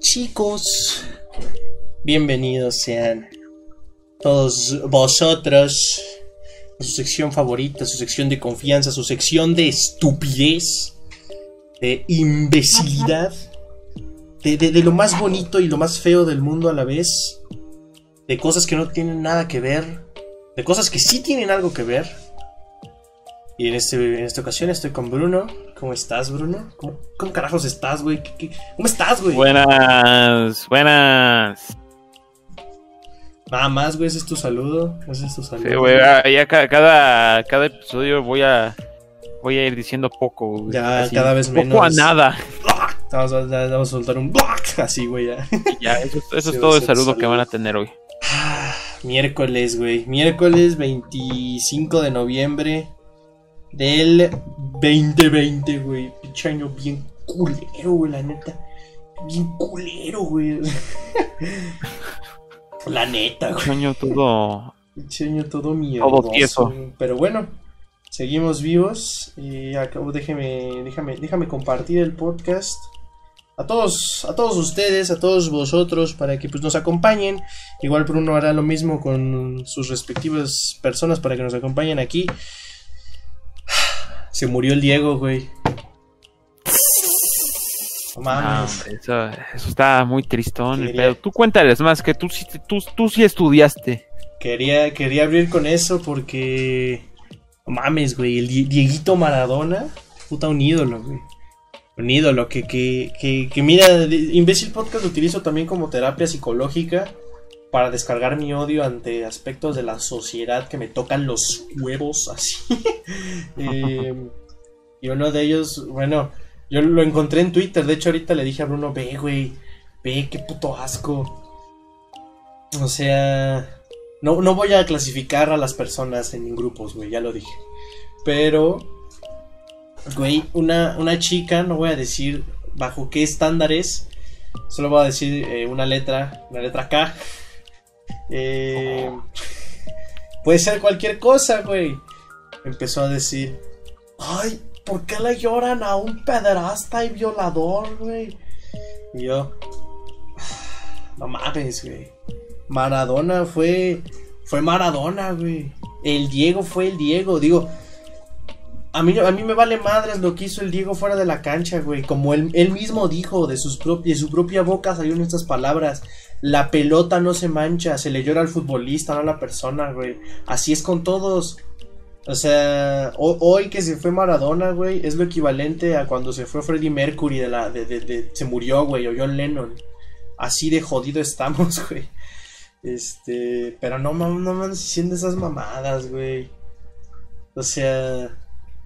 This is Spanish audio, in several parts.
Chicos, bienvenidos sean todos vosotros a su sección favorita, su sección de confianza, su sección de estupidez, de imbecilidad, de, de- de lo más bonito y lo más feo del mundo a la vez, de cosas que no tienen nada que ver, de cosas que sí tienen algo que ver. Y en, este, en esta ocasión estoy con Bruno. ¿Cómo estás, Bruno? ¿Cómo, cómo carajos estás, güey? ¿Qué- qué- ¿Cómo estás, güey? Buenas, buenas. Nada más, güey, ese es tu saludo. Ese es tu saludo. Sí, güey, ah, ya ca- cada, cada episodio voy a voy a ir diciendo poco. güey, Ya, cada vez poco menos. a nada. Vamos a, ya vamos a soltar un así, güey, ya. Ya, eso, es- eso Sí, es todo el saludo salud. que van a tener hoy. Ah, Miércoles, güey. Miércoles 25 de noviembre del 2020, güey. Pinche año bien culero, güey, la neta. Bien culero, güey. la neta, güey. Un año todo. Pinche año todo miedoso. Todo tieso. Pero bueno, seguimos vivos. Y acabo, déjeme, déjame, déjame compartir el podcast. A todos, a todos ustedes, a todos vosotros, para que pues, nos acompañen. Igual Bruno hará lo mismo con sus respectivas personas para que nos acompañen aquí. Se murió el Diego, güey. No Ah, mames. eso, eso está muy tristón. Quería- pedo. Tú cuéntales más que tú, tú, tú sí estudiaste. Quería, quería abrir con eso porque. No mames, güey. El Di- Dieguito Maradona. Puta, un ídolo, güey. Un ídolo que, que, que, que mira, Imbécil Podcast lo utilizo también como terapia psicológica para descargar mi odio ante aspectos de la sociedad que me tocan los huevos así. Eh, y uno de ellos, bueno, yo lo encontré en Twitter. De hecho, ahorita le dije a Bruno, ve, güey, ve, qué puto asco. O sea, no, no voy a clasificar a las personas en grupos, güey, ya lo dije. Pero, güey, una, una chica, no voy a decir bajo qué estándares, solo voy a decir eh, una letra, una letra K. Eh, puede ser cualquier cosa, güey. Empezó a decir, ay, ¿por qué le lloran a un pederasta y violador, güey? Y yo, no mames, güey. Maradona fue. Fue Maradona, güey. El Diego fue el Diego. Digo. A mí, a mí me vale madres lo que hizo el Diego fuera de la cancha, güey. Como él, él mismo dijo, de, sus de su propia boca salieron estas palabras. La pelota no se mancha, se le llora al futbolista, no a la persona, güey. Así es con todos. O sea, ho- hoy que se fue Maradona, güey, es lo equivalente a cuando se fue Freddie Mercury de la. De, de- se murió, güey, o John Lennon. Así de jodido estamos, güey. Este, pero no mam- no me diciendo esas mamadas, güey. O sea,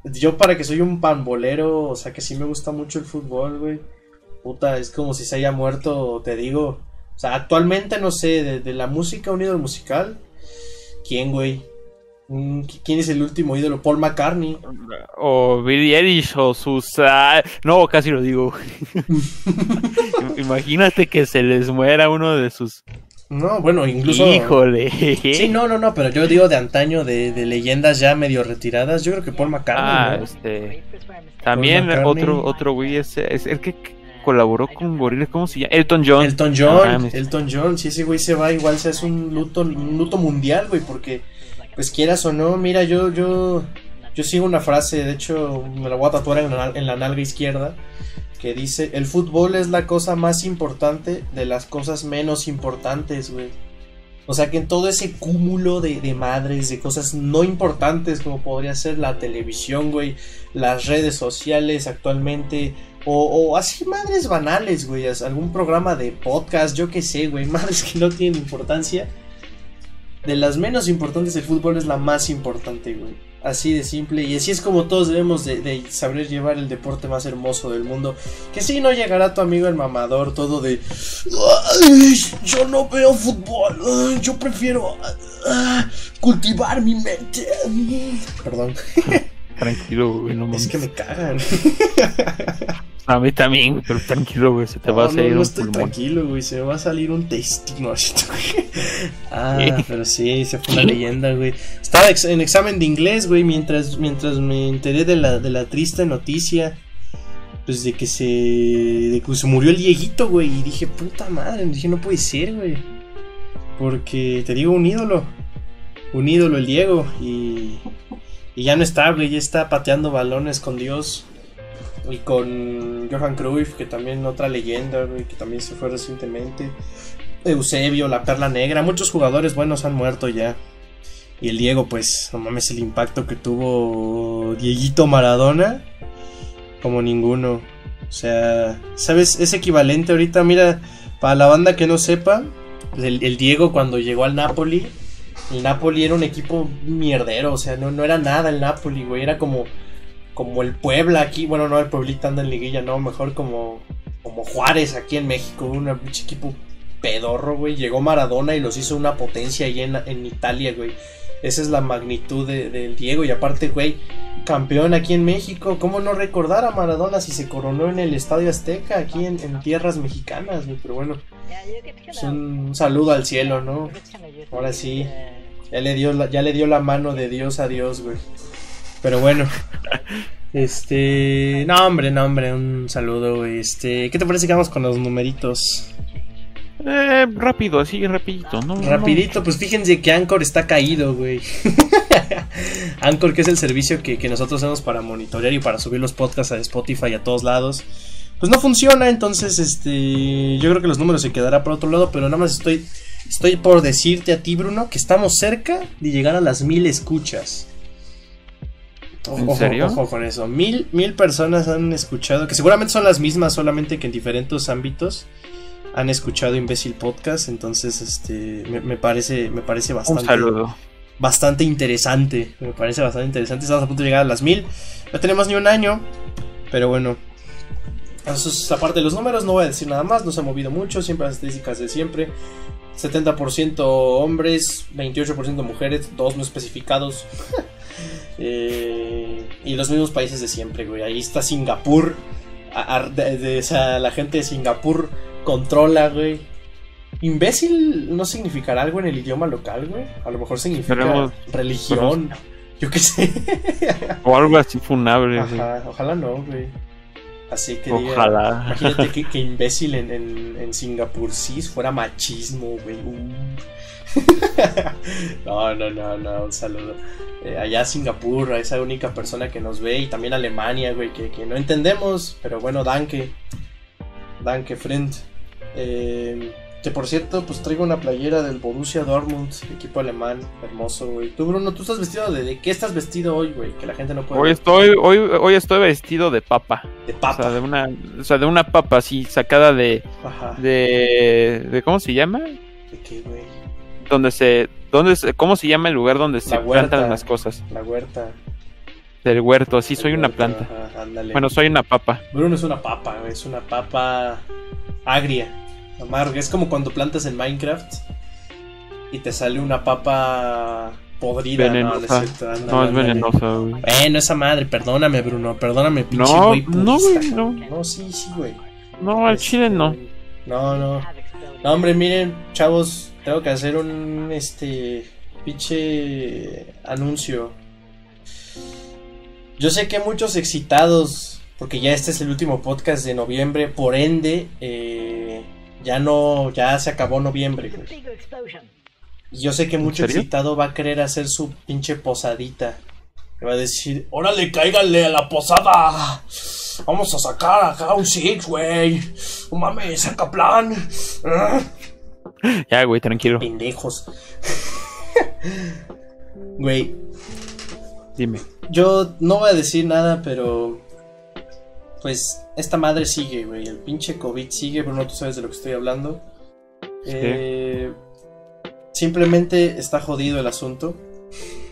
yo para que soy un pambolero, o sea, que sí me gusta mucho el fútbol, güey. Puta, es como si se haya muerto, te digo. O sea, actualmente no sé, de, de la música, un ídolo musical. ¿Quién, güey? ¿Quién es el último ídolo? Paul McCartney. O Billy Eilish o sus... ah, no, casi lo digo. Imagínate que se les muera uno de sus... No, bueno, incluso. Híjole. Sí, no, no, no, pero yo digo de antaño, de, de leyendas ya medio retiradas. Yo creo que Paul McCartney. Ah, ¿no? este. También McCartney. otro otro güey es, es el que colaboró con Gorillaz, ¿cómo se llama? Elton John. Elton John, mames. Elton John, si ese güey se va, igual se hace un luto, un luto mundial, güey, porque, pues quieras o no, mira, yo, yo, yo sigo una frase, de hecho, me la voy a tatuar en la, en la nalga izquierda, que dice, el fútbol es la cosa más importante de las cosas menos importantes, güey. O sea que en todo ese cúmulo de, de madres, de cosas no importantes como podría ser la televisión, güey, las redes sociales actualmente, o, o así madres banales, güey, algún programa de podcast, yo qué sé, güey, madres que no tienen importancia. De las menos importantes, el fútbol es la más importante, güey. Así de simple, y así es como todos debemos de, saber llevar el deporte más hermoso del mundo. Que sí, no llegará tu amigo el mamador, todo de... "Ay, yo no veo fútbol, ay, yo prefiero ah, cultivar mi mente. Perdón, Tranquilo, güey, no es que me cagan. A mí también, pero tranquilo, güey, se te va a salir no, no un estoy pulmón. tranquilo, güey. Se me va a salir un ah, ¿Qué? pero sí, se fue una leyenda, güey. Estaba en examen de inglés, güey, mientras, mientras me enteré de la, de la triste noticia. Pues de que se. de que se murió el Dieguito, güey. Y dije, puta madre. Dije, no puede ser, güey. Porque te digo, un ídolo. Un ídolo, el Diego. Y. Y ya no está, güey. Ya está pateando balones con Dios. Y con Johan Cruyff, que también otra leyenda, güey, que también se fue recientemente. Eusebio, la Perla Negra, muchos jugadores buenos han muerto ya. Y el Diego, pues, no mames, el impacto que tuvo Dieguito Maradona, como ninguno. O sea, ¿sabes? Es equivalente ahorita, mira, para la banda que no sepa, el, el Diego cuando llegó al Napoli, el Napoli era un equipo mierdero, o sea, no, no era nada el Napoli, güey, era como como el Puebla aquí, bueno, no el Pueblita anda en liguilla, no, mejor como, como Juárez aquí en México, un pinche equipo pedorro, güey. Llegó Maradona y los hizo una potencia ahí en, en Italia, güey. Esa es la magnitud de- del Diego y aparte, güey, campeón aquí en México. ¿Cómo no recordar a Maradona si se coronó en el Estadio Azteca aquí en, en tierras mexicanas, güey? Pero bueno, es un, un saludo al cielo, ¿no? Ahora sí. Ya le dio la, ya le dio la mano de Dios a Dios, güey. Pero bueno. Este. No, hombre, no, hombre. Un saludo, güey. Este. ¿Qué te parece que vamos con los numeritos? Eh, rápido, así, rapidito, ¿no? Rapidito, pues fíjense que Anchor está caído, güey. Anchor, que es el servicio que, que nosotros hacemos para monitorear y para subir los podcasts a Spotify y a todos lados. Pues no funciona, entonces este. Yo creo que los números se quedará por otro lado, pero nada más estoy. Estoy por decirte a ti, Bruno, que estamos cerca de llegar a las mil escuchas. ¿En Ojo, serio? ojo con eso. Mil, mil personas han escuchado, que seguramente son las mismas, solamente que en diferentes ámbitos han escuchado Imbécil Podcast. Entonces, este, me, me parece, me parece Un bastante, saludo. bastante interesante. Me parece bastante interesante. Estamos a punto de llegar a las mil. No tenemos ni un año, pero bueno. Eso es aparte de los números, no voy a decir nada más, no se ha movido mucho, siempre las estadísticas de siempre. 70% hombres, 28% mujeres, dos no especificados. Eh, y los mismos países de siempre, güey. Ahí está Singapur. a- a- de- de- o sea, la gente de Singapur controla, güey. Imbécil no significará algo en el idioma local, güey. A lo mejor significa religión. Yo qué sé. O algo así funable, güey. Ajá, ojalá no, güey. Así que diga- Ojalá. Imagínate que, que imbécil en, en, en Singapur sí fuera machismo, güey. Uh. no, no, no, no, un saludo. Eh, allá a Singapur, a esa única persona que nos ve, y también Alemania, güey, que, que no entendemos, pero bueno, danke. Danke, friend. Eh, que por cierto, pues traigo una playera del Borussia Dortmund, equipo alemán, hermoso, güey. Tú, Bruno, tú estás vestido de, de qué estás vestido hoy, güey, que la gente no puede Hoy ver. estoy, hoy, hoy estoy vestido de papa. de O papa. sea, de una, o sea, de una papa así sacada de, Ajá. de, de ¿cómo se llama? ¿De qué, güey? Donde se, donde se, ¿cómo se llama el lugar donde se huerta. plantan las cosas? La huerta. Del huerto, así soy una planta. ajá, ándale. Bueno, soy una papa. Bruno es una papa, es una papa agria, amarga. Es como cuando plantas en Minecraft y te sale una papa podrida. No, no es Venenosa. ándale, No, es venenosa, güey. Bueno, esa madre, perdóname, Bruno, perdóname, pinche No, güey no, güey, no. No, sí, sí, güey. No, al Este, chile no. No, no. No, hombre, miren, chavos, tengo que hacer un, este, pinche anuncio. Yo sé que muchos excitados, porque ya este es el último podcast de noviembre, por ende, eh, ya no, ya se acabó noviembre, güey. Y yo sé que mucho excitado va a querer hacer su pinche posadita. Me va a decir, órale, cáiganle a la la Vamos a sacar acá un six, güey. No mames, saca plan. Ya, güey, tranquilo. Pendejos. Güey, Dime. yo no voy a decir nada, pero. Pues esta madre sigue, güey. El pinche COVID sigue, Bruno, tú sabes de lo que estoy hablando. Eh, simplemente está jodido el asunto.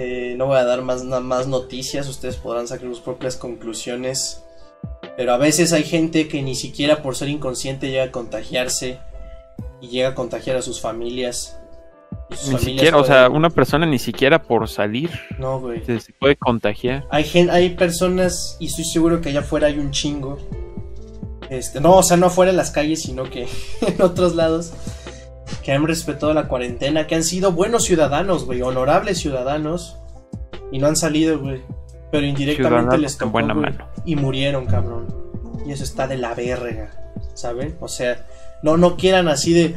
Eh, no voy a dar más, más noticias, ustedes podrán sacar sus propias conclusiones. Pero a veces hay gente que ni siquiera por ser inconsciente llega a contagiarse y llega a contagiar a sus familias. Ni siquiera, o sea, una persona ni siquiera por salir No, güey. se, se puede contagiar. Hay, hay personas, y estoy seguro que allá afuera hay un chingo. Este, no, o sea, no afuera en las calles, sino que en otros lados. Que han respetado la cuarentena, que han sido buenos ciudadanos, güey, honorables ciudadanos. Y no han salido, güey. Pero indirectamente les tocó, buena mano. Y murieron, cabrón. Y eso está de la verga, ¿saben? O sea, no, no quieran así de...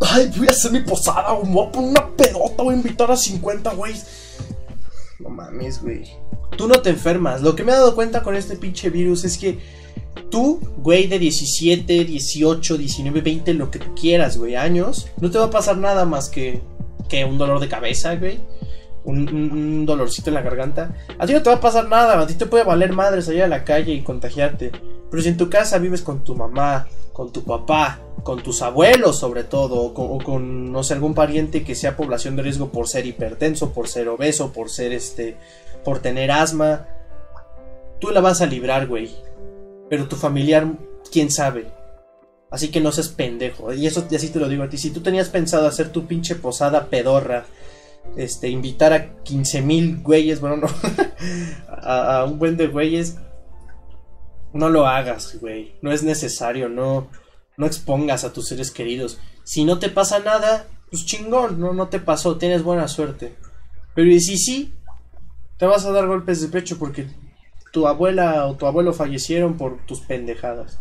Ay, voy a hacer mi posada, güey, me voy a poner una pedota, voy a invitar a 50, güey. No mames, güey. Tú no te enfermas. Lo que me he dado cuenta con este pinche virus es que tú, güey, de 17, 18, 19, 20, lo que tú quieras, güey, años, no te va a pasar nada más que, que un dolor de cabeza, güey. Un, un- un dolorcito en la garganta. A ti no te va a pasar nada. A ti te puede valer madre salir a la calle y contagiarte. Pero si en tu casa vives con tu mamá, con tu papá, con tus abuelos sobre todo, o con, no sé, algún pariente que sea población de riesgo por ser hipertenso, por ser obeso, por ser este, por tener asma, tú la vas a librar, güey. Pero tu familiar, quién sabe. Así que no seas pendejo. Y eso así te lo digo a ti. Si tú tenías pensado hacer tu pinche posada pedorra, este, invitar a 15 mil güeyes, bueno, no, a, a un buen de güeyes, no lo hagas, güey. No es necesario, no, no expongas a tus seres queridos. Si no te pasa nada, pues chingón, no, no te pasó, tienes buena suerte. Pero si sí, te vas a dar golpes de pecho porque tu abuela o tu abuelo fallecieron por tus pendejadas.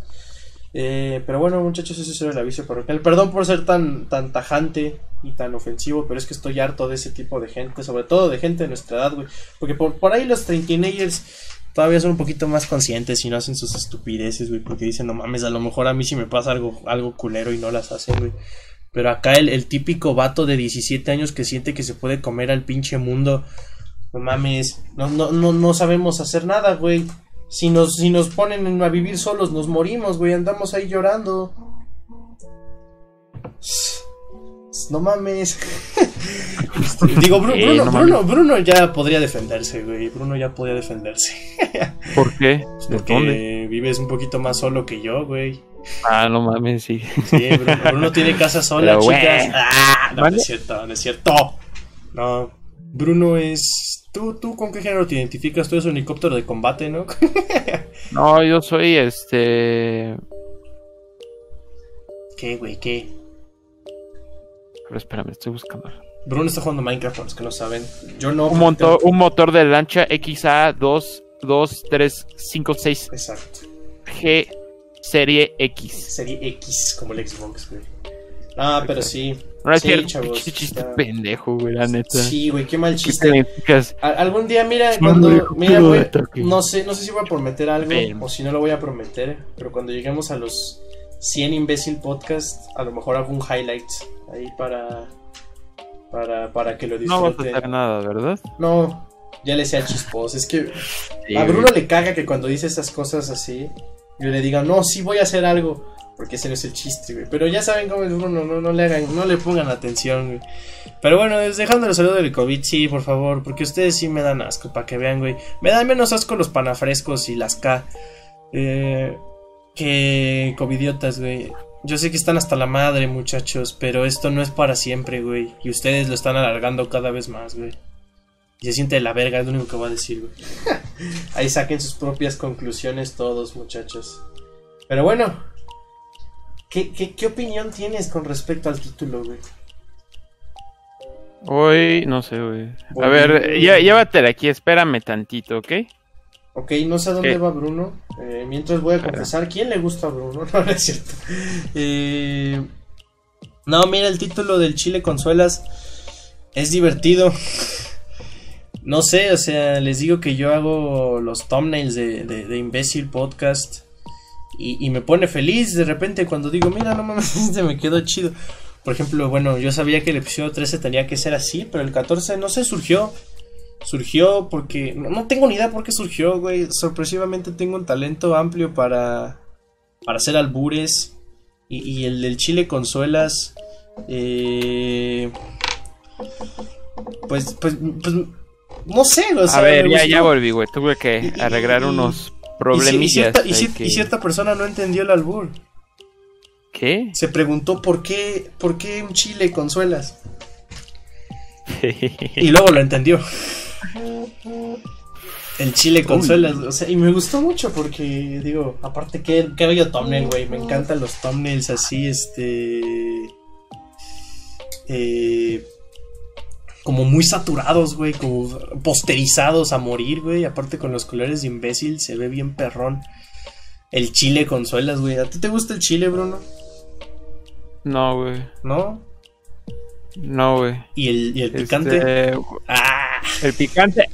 Eh, pero bueno, muchachos, ese era el aviso parroquial. Perdón por ser tan, tan tajante y tan ofensivo, pero es que estoy harto de ese tipo de gente, sobre todo de gente de nuestra edad, güey. Porque por, por ahí los teenagers todavía son un poquito más conscientes y no hacen sus estupideces, güey, porque dicen, no mames, a lo mejor a mí sí me pasa algo, algo culero y no las hacen, güey. Pero acá el, el típico vato de 17 años que siente que se puede comer al pinche mundo, no mames, no, no, no, no sabemos hacer nada, güey. Si nos, si nos ponen a vivir solos, nos morimos, güey, andamos ahí llorando. No mames. Digo, Eh, Bruno, no Bruno, Bruno ya podría defenderse, güey. Bruno ya podría defenderse. ¿Por qué? ¿De Porque dónde? vives un poquito más solo que yo, güey. Ah, no mames, sí. Sí, Bruno, Bruno tiene casa sola, Pero, chicas. Ah, no, es cierto, no es cierto. No, Bruno es. ¿Tú, ¿Tú con qué género te identificas? Tú eres un helicóptero de combate, ¿no? No, yo soy este. ¿Qué, güey? ¿Qué? Pero espérame, estoy buscando. Bruno está jugando Minecraft, para los que no saben. Yo no. Un motor, un motor de lancha XA22356G Exacto. Serie X. Serie X, como el Xbox, güey. Ah, pero sí. No es Sí, cierto, chiste pendejo, güey, la neta. Sí, güey, qué mal ¿Qué chiste. Algún día, mira, cuando. Mira, güey. No sé, no sé si voy a prometer algo o si no lo voy a prometer. Pero cuando lleguemos a los 100 imbécil podcast, a lo mejor hago un highlight ahí para. Para, para que lo No vas a disfruten. hacer nada, ¿verdad? No, ya le sea chispos. Es que Sí, a güey. Bruno le caga que cuando dice esas cosas así, yo le diga, no, sí voy a hacer algo. Porque ese no es el chiste, güey. Pero ya saben cómo es Bruno, no, no le hagan, no le pongan atención, güey. Pero bueno, es dejando el saludo del COVID, sí, por favor, porque ustedes sí me dan asco, para que vean, güey. Me dan menos asco los panafrescos y las K. Eh, que covidiotas, güey. Yo sé que están hasta la madre, muchachos, pero esto no es para siempre, güey. Y ustedes lo están alargando cada vez más, güey. Y se siente de la verga, es lo único que voy a decir, güey. Ahí saquen sus propias conclusiones todos, muchachos. Pero bueno, ¿qué, qué, qué opinión tienes con respecto al título, güey? Hoy, no sé, güey. A ver, ya, llévatela aquí, espérame tantito, ¿ok? Ok, no sé a dónde ¿Qué? va Bruno. Eh, mientras voy a confesar, ¿quién le gusta a Bruno? No, no es cierto. Eh, no, mira, el título del Chile Consuelas es divertido. No sé, o sea, les digo que yo hago los thumbnails de, de, de Imbécil Podcast y, y me pone feliz de repente cuando digo, mira, no mames, se me quedó chido. Por ejemplo, bueno, yo sabía que el episodio 13 tenía que ser así, pero el 14 no sé, surgió. Surgió porque. No, no tengo ni idea por qué surgió, güey. Sorpresivamente tengo un talento amplio para. Para hacer albures. Y, y el del Chile Consuelas. Eh, pues, pues, pues. No sé, o sea. A ver, ya, ya volví, güey. Tuve que Y- arreglar y- unos problemillas. cierta, y que- cierta persona no entendió el albur. ¿Qué? Se preguntó por qué, por qué un chile consuelas. Y luego lo entendió. El chile con suelas, o sea, y me gustó mucho porque, digo, aparte que, que bello thumbnail, güey, me encantan los thumbnails así, este... Eh, como muy saturados, güey, como posterizados a morir, güey, aparte con los colores de imbécil, se ve bien perrón. El chile con suelas, güey. ¿A ti te gusta el chile, Bruno? No, güey. ¿No? No, güey. ¿Y el, y el picante? Este, Ah, El picante.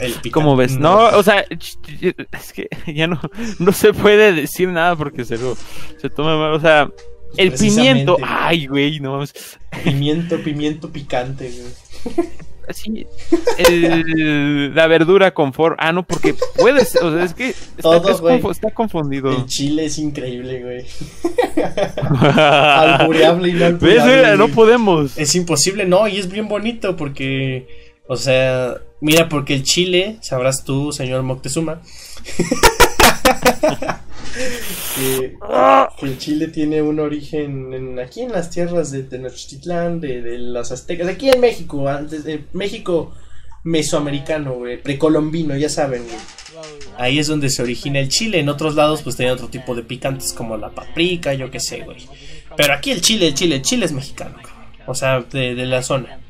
el picante. ¿Cómo ves? No, o sea, es que ya no, no se puede decir nada porque se lo se toma mal. O sea, el pimiento. Ay, güey, no mames. Pimiento, pimiento picante, güey. Así, el- la verdura con forma. Ah, no, porque puedes. O sea, es que está, Todo, es está confundido. El chile es increíble, güey. Albureable y no albureable, Mira, no podemos. Es imposible, no, y es bien bonito porque, o sea, mira, porque el chile, sabrás tú, señor Moctezuma, que, que el chile tiene un origen en- aquí en las tierras de Tenochtitlán, de, de los aztecas, aquí en México, antes de México mesoamericano, güey, precolombino, ya saben, güey. Ahí es donde se origina el chile. En otros lados, pues tenía otro tipo de picantes como la paprika, yo qué sé, güey. Pero aquí el chile, el chile, el chile es mexicano. O sea, de, de la zona.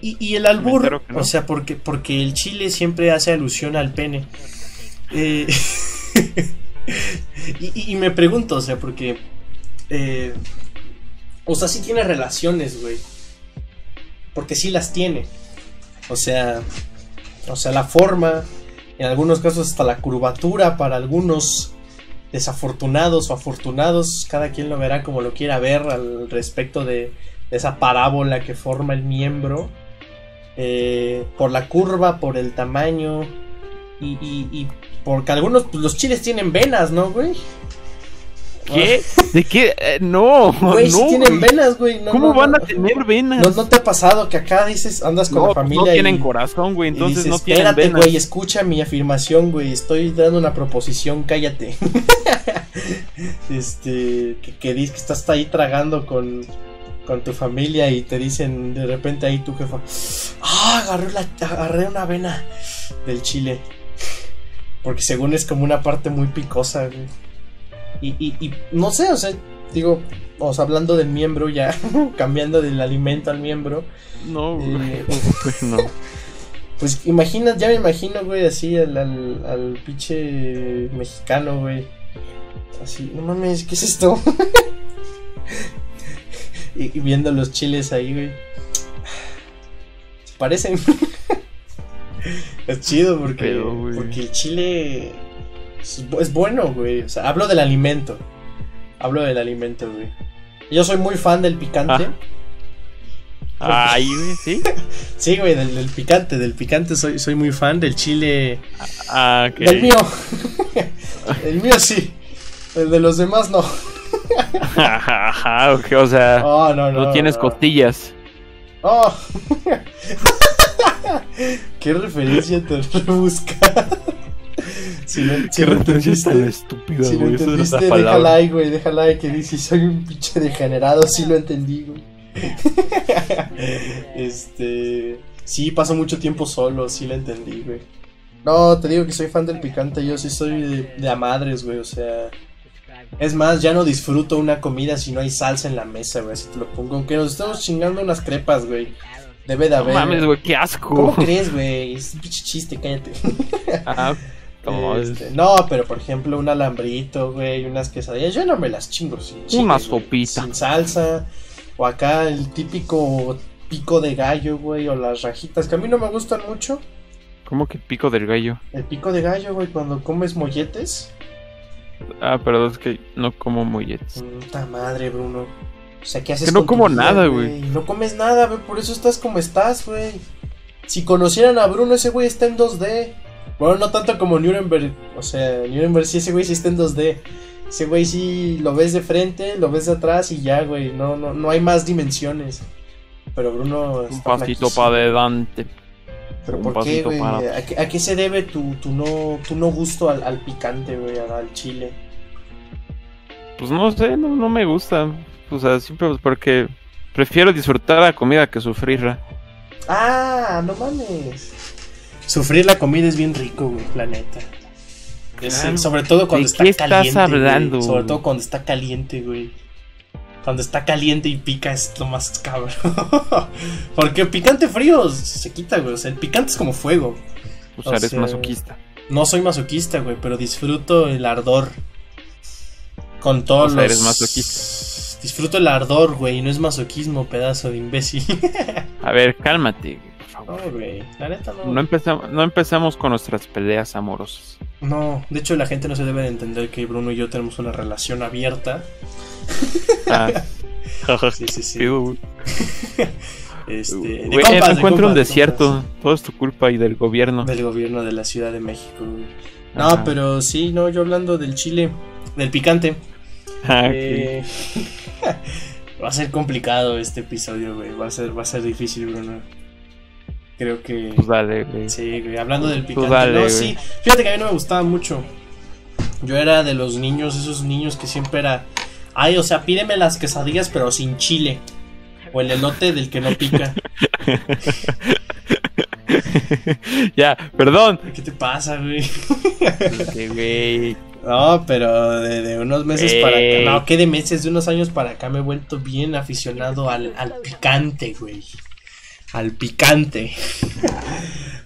Y, y el albur, que no. o sea, porque, porque el chile siempre hace alusión al pene. Eh, y, me pregunto, o sea, porque. eh, o sea, sí tiene relaciones, güey. Porque sí las tiene. O sea. O sea, la forma. En algunos casos hasta la curvatura para algunos desafortunados o afortunados. Cada quien lo verá como lo quiera ver al respecto de, esa parábola que forma el miembro. Eh, por la curva, por el tamaño. Y- y porque algunos, pues los chiles tienen venas, ¿no, güey? ¿Qué? ¿De qué? Eh, no, Güey, no. tienen güey. venas, güey. no, ¿Cómo no, van a tener venas? ¿No, no te ha pasado que acá dices, andas con la pues familia no tienen y, corazón, güey, entonces dices, no tienen espérate, venas. güey, escucha mi afirmación, güey, estoy dando una proposición, cállate. este, que, que dices que estás ahí tragando con, con tu familia y te dicen de repente ahí tu jefa, ah, agarré, la, agarré una vena del chile. Porque según es como una parte muy picosa, güey. Y, y, y no sé, o sea, digo, o sea, hablando del miembro ya, cambiando del alimento al miembro, No, güey. Eh, no. pues imagina, ya me imagino, güey, así al, al, al pinche mexicano, güey. Así, no mames, ¿qué es esto? y, y viendo los chiles ahí, güey. Se parecen. Es chido porque, Pero, porque el chile es, bu- es bueno, güey. O sea, hablo del alimento. Hablo del alimento, güey. Yo soy muy fan del picante. Ah. Ay, güey, ¿sí? Sí, güey, del, del picante, del picante soy, soy muy fan, del chile... Ah, ok. Del mío. el mío sí. El de los demás no. Ajá, o sea, Oh, no, no. no tienes no. costillas. Oh. Qué referencia tan rebuscada. Si lo, si lo entendiste, estúpida, si güey. Esa es entendiste, la déjala ahí, güey, déjala ahí que dice, soy un pinche degenerado, sí lo entendí, güey. este, sí, paso mucho tiempo solo, sí lo entendí, güey. No, te digo que soy fan del picante, yo sí soy de, de a madres, güey, o sea... Es más, ya no disfruto una comida si no hay salsa en la mesa, güey, así te lo pongo. Aunque nos estamos chingando unas crepas, güey. Debe de No haber... mames, güey, qué asco. ¿Cómo crees, güey? Es un pinche chiste, cállate. Ah, no, Este, no, pero por ejemplo, un alambrito, güey, unas quesadillas, yo no me las chingo sin chile, Una güey, sopita. Sin salsa. O acá el típico pico de gallo, güey, o las rajitas, que a mí no me gustan mucho. ¿Cómo que pico del gallo? El pico de gallo, güey, cuando comes molletes. Ah, perdón, es que no como molletes. Puta madre, Bruno. O sea, ¿qué haces Que no como nada, güey. No comes nada, güey, por eso estás como estás, güey. Si conocieran a Bruno, ese güey está en 2D. Bueno, no tanto como Nuremberg. O sea, Nuremberg sí, ese güey sí está en 2D. Ese güey sí lo ves de frente, lo ves de atrás y ya, güey. No, no, no hay más dimensiones. Pero Bruno Un está pasito flaquísimo. para adelante. ¿Pero un por qué, pasito güey? para- ¿A, qué, a qué se debe tu, tu no, tu no gusto al, al picante, güey? Al, al chile. Pues no sé, no, no me gusta. O sea, siempre porque prefiero disfrutar la comida que sufrirla. Ah, no mames. Sufrir la comida es bien rico, güey, la neta. Es- Claro. sobre todo cuando ¿De está qué estás caliente. güey. hablando, Sobre todo cuando está caliente, güey. Cuando está caliente y pica es lo más cabrón. Porque picante frío se quita, güey. O sea, el picante es como fuego. Pues O eres sea, masoquista. No soy masoquista, güey, pero disfruto el ardor. Con todos O sea, los. eres masoquista. Disfruto el ardor, güey, no es masoquismo, pedazo de imbécil. A ver, cálmate, por favor. no, güey, la neta no. No empezamos, no empezamos con nuestras peleas amorosas. No, de hecho la gente no se debe de entender que Bruno y yo tenemos una relación abierta. Ah. Sí, sí, sí. Tío, güey. Este, de compas, no de encuentro un de desierto. Todo es tu culpa y del gobierno. Del gobierno de la Ciudad de México. güey. No, Ajá. pero sí, no, yo hablando del chile, del picante. Ah, eh, va a ser complicado este episodio, güey. Va a ser, va a ser difícil, Bruno. Creo que. Pues dale, güey. Sí, güey, hablando del Tú picante. dale, no, sí. Fíjate que a mí no me gustaba mucho. Yo era de los niños, esos niños que siempre era. Ay, o sea, pídeme las quesadillas, pero sin chile. O el elote del que no pica. ya, perdón. ¿Qué te pasa, güey? Este, güey. No, pero de, de unos meses para acá. No, que de meses, de unos años para acá me he vuelto bien aficionado al, al picante, güey. Al picante.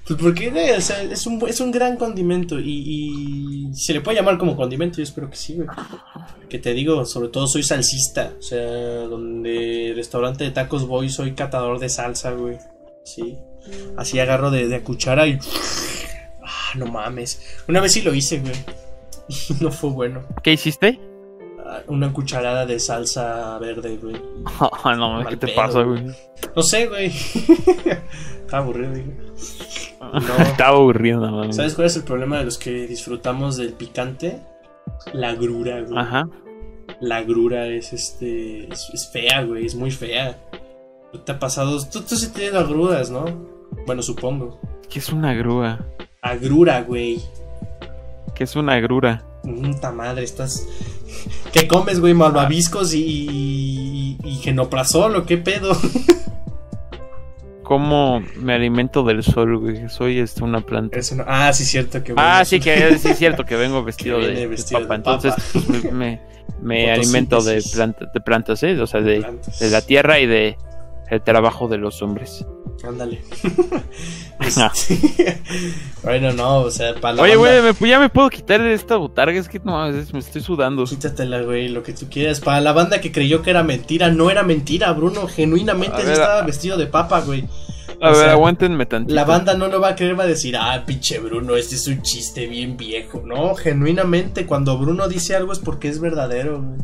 Pues porque eh, o sea, es, un, es un gran condimento y, y se le puede llamar como condimento, yo espero que sí, güey. Que te digo, sobre todo soy salsista, o sea, donde restaurante de tacos voy, soy catador de salsa, güey. Sí. Así agarro de, de cuchara y... Ah, no mames. Una vez sí lo hice, güey. No fue bueno. ¿Qué hiciste? Ah, Una cucharada de salsa verde, güey. Ah, no, ¿qué te pedo, pasa, güey. güey? No sé, güey. Está aburrido, digo. Estaba aburrido, nada. ¿Sabes cuál es el problema de los que disfrutamos del picante? La grura, güey. Ajá. La grura es este. Es, es fea, güey. Es muy fea. ¿Tú ¿Te ha pasado? Tú, tú sí tienes agruras, ¿no? Bueno, supongo. ¿Qué es una grúa? Agrura, güey. ¿Qué es una grura? Puta madre, estás. ¿Qué comes, güey? Malvaviscos y. y, y genoprazol o qué pedo? ¿Cómo me alimento del sol, güey? Soy este, una planta. Ah, sí, cierto que Ah, sí, que sí es cierto que vengo vestido, Que de, vestido de papa. Entonces, pues, me, me, me alimento de, planta, de plantas, ¿eh? O sea, de, de la tierra y de el trabajo de los hombres. Ándale. Este, bueno, no, o sea, para la Oye, güey, ¿me- ya me puedo quitar de esta botarga. Es que no mames, me estoy sudando. Quítatela, güey, lo que tú quieras. Para la banda que creyó que era mentira, no era mentira, Bruno. Genuinamente ver, estaba vestido de papa, güey. A o ver, sea, aguántenme tantito. La banda no lo va a creer, va a decir, ah, pinche Bruno, este es un chiste bien viejo. No, genuinamente, cuando Bruno dice algo es porque es verdadero, güey.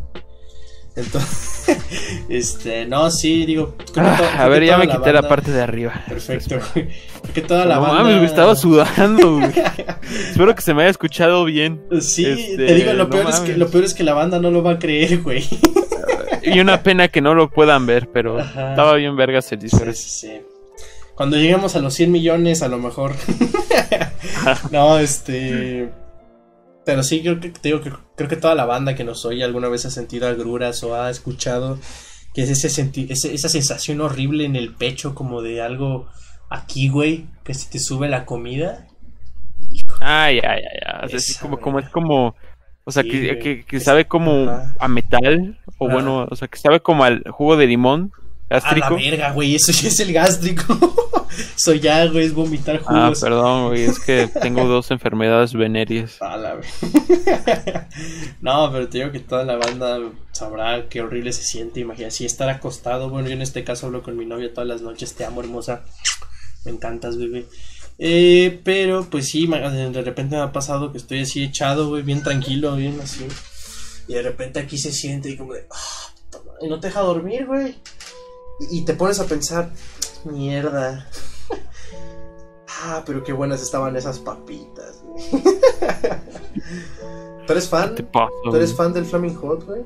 Entonces, este, no, sí, digo. Ah, a ver, ya me quité la parte de arriba. Perfecto, que toda la no banda. mames, me estaba sudando, güey. Espero que se me haya escuchado bien. Sí, Este, te digo, lo no peor, es que, lo peor es que la banda no lo va a creer, güey. Y una pena que no lo puedan ver, pero Ajá. estaba bien vergas el Sí, disfraz. sí, sí. Cuando lleguemos a los 100 millones, a lo mejor. no, este. Pero sí, creo que, te digo que creo que toda la banda que nos oye alguna vez ha sentido agruras o ha escuchado que es ese senti- ese- esa sensación horrible en el pecho, como de algo aquí, güey, que se te sube la comida. Ay, ay, ay, ay. O sea, Esa, como, como es como. O sea, Sí, que, que, que Es- sabe como a metal. O bueno, o sea, que sabe como al jugo de limón A la verga, güey, eso ya es el gástrico. eso ya, güey, es vomitar Ah, jugos. perdón, güey, es que tengo dos enfermedades venéreas. A la ve- no, pero te digo que toda la banda sabrá qué horrible se siente. Imagina, si estar acostado. Bueno, yo en este caso hablo con mi novia todas las noches. Te amo, hermosa. Me encantas, bebé. Eh, pero pues sí, de repente me ha pasado que estoy así echado, güey, bien tranquilo, bien así. Y de repente aquí se siente y como de. "Ah, madre", y no te deja dormir, güey. Y, y te pones a pensar, mierda. ah, pero qué buenas estaban esas papitas. ¿Tú eres fan? ¿Qué te pasa, ¿Tú eres fan del Flaming Hot, güey?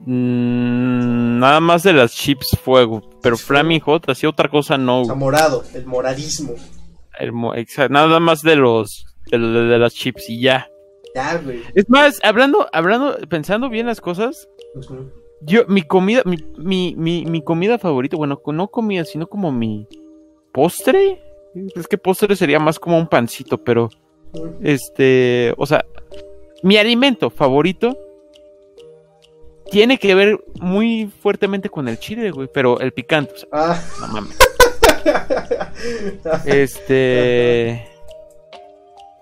Mm, nada más de las chips fuego. Pero Flaming Hot, así otra cosa no. O sea, güey. morado, el moradismo. El nada más de los. De, de- de las chips y ya. Ya, güey. Es más, hablando, hablando, pensando bien las cosas, Ujú. Yo, mi comida, mi, mi, mi, mi comida favorita, bueno, no comida, sino como mi postre. Es que postre sería más como un pancito, pero este, o sea, mi alimento favorito tiene que ver muy fuertemente con el chile, güey, pero el picante, o sea, Ah, no mames. Este.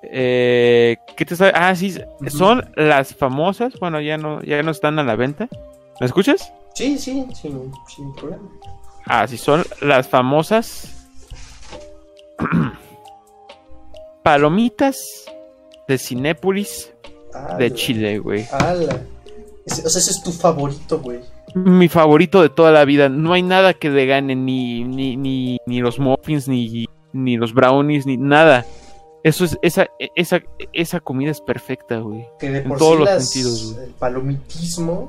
Eh, ¿Qué te sabe? Ah, sí, son las famosas. Bueno, ya no, ya no están a la venta. ¿Me escuchas? sí, sí, sin, sin problema. Ah, sí, son las famosas palomitas de Cinépolis de Chile, güey. ala. Ese- o sea, ese es tu favorito, güey. Mi favorito de toda la vida. No hay nada que le gane, ni, ni, ni, ni los muffins, ni, ni los brownies, ni nada. Eso es, esa, esa, esa comida es perfecta, güey. Que de En por todos sí los las- sentidos, güey. el palomitismo.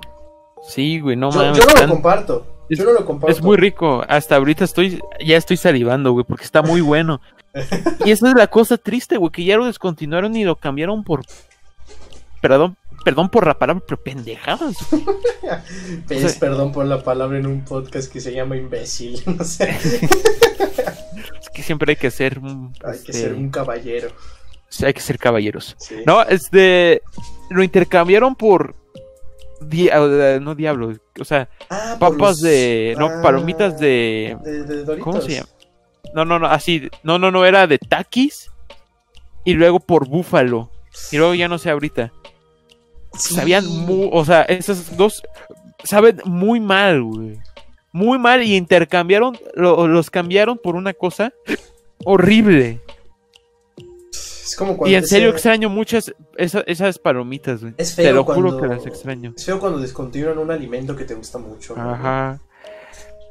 Sí, güey, no yo, mames. yo no lo comparto. es- yo no lo comparto. Es muy rico. Hasta ahorita estoy, ya estoy salivando, güey, porque está muy bueno. y esa es la cosa triste, güey, que ya lo descontinuaron y lo cambiaron por. Perdón, perdón por la palabra, pero pendejadas. Pides o sea- perdón por la palabra en un podcast que se llama imbécil. No sé. Es que siempre hay que ser. un, Hay que este, ser un caballero. sí, hay que ser caballeros. Sí. No, este. Lo intercambiaron por. Di- ah, no diablo, o sea, Ah, papas los- de. No, ah, palomitas de. de, de Doritos. ¿Cómo se llama? No, no, no, así. No, no, no, era de Takis. Y luego por Búfalo. Y luego ya no sé ahorita. Sí. Sabían muy. O sea, esas dos. Saben muy mal, güey. Muy mal. Y intercambiaron. lo- los cambiaron por una cosa horrible. Es como cuando Y en serio extraño muchas. esa- esas palomitas, güey. Es Te feo lo juro cuando- que las extraño. Es feo cuando descontinuan un alimento que te gusta mucho. ¿no? Ajá.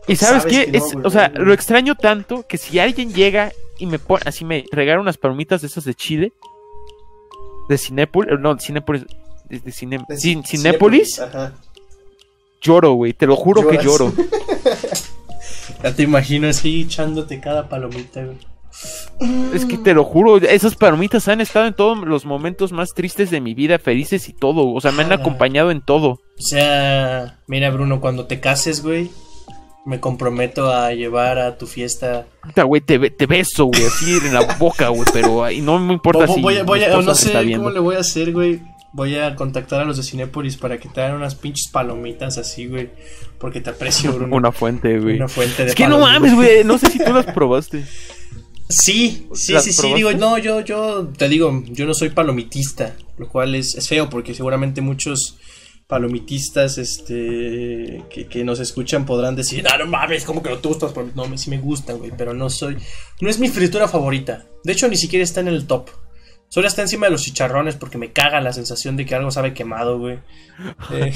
Y sabes, Sabes qué? que no Es- o sea, lo extraño tanto que si alguien llega y me pone, así me regala unas palomitas de esas de Chile, de Cinépolis, no, Cinépolis, de, de Cine- De Cin- Ci- Cinépolis, Ajá. lloro, güey, te lo juro que lloro. Ya te imagino así echándote cada palomita, güey. Es que te lo juro, esas palomitas han estado en todos los momentos más tristes de mi vida, felices y todo, o sea, me han Ala. acompañado en todo. O sea, mira, Bruno, cuando te cases, güey, me comprometo a llevar a tu fiesta. Güey, te, te beso, güey, así en la boca, güey, pero ahí no me importa Voy- si voy, a- voy no sé cómo viendo. le voy a hacer, güey. Voy a contactar a los de Cinépolis para que te hagan unas pinches palomitas así, güey. Porque te aprecio, Bruno. Una fuente, güey. Una fuente de Es que no mames, güey, no sé si tú las probaste. Sí, sí, ¿Las sí, sí, digo, no, yo, yo, te digo, yo no soy palomitista, lo cual es, es feo porque seguramente muchos palomitistas, este, que, que nos escuchan podrán decir, ah, no mames, ¿cómo que no te gustan las palomitas? No, sí me gustan, güey, pero no soy, no es mi fritura favorita, de hecho ni siquiera está en el top, solo está encima de los chicharrones porque me caga la sensación de que algo sabe quemado, güey. Eh,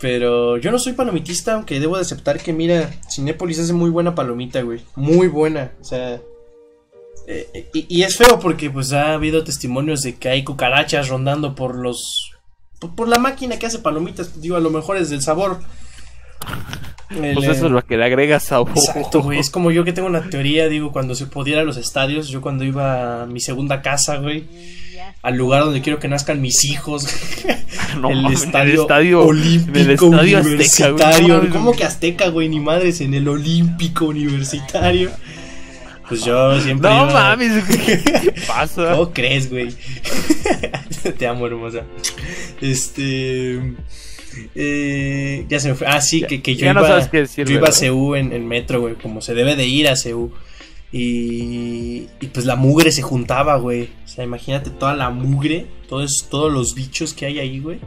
pero yo no soy palomitista, aunque debo de aceptar que, mira, Cinépolis hace muy buena palomita, güey. Muy buena. O sea. Eh, y, y es feo porque, pues, ha habido testimonios de que hay cucarachas rondando por los. Por, por la máquina que hace palomitas. Digo, a lo mejor es del sabor. El, Pues eh, eso es lo que le agrega sabor. Exacto, güey. Es como yo que tengo una teoría, digo, cuando se pudiera a los estadios, yo cuando iba a mi segunda casa, güey, al lugar donde quiero que nazcan mis hijos, No el, en estadio el estadio olímpico en el estadio Azteca, güey, universitario. no mames, ¿Cómo que Azteca, güey? Ni madres, en el olímpico universitario. Pues yo siempre. No iba- mames, ¿qué pasa? ¿Cómo crees, güey? Te amo, hermosa. Este. eh, ya se me fue. Ah, sí, Ya- que, que yo ya no iba, sabes qué decir, yo iba a. CU en, en metro, güey, como se debe de ir a CU. Y, y pues la mugre se juntaba, güey. O sea, imagínate toda la mugre, todos, todos los bichos que hay ahí, güey.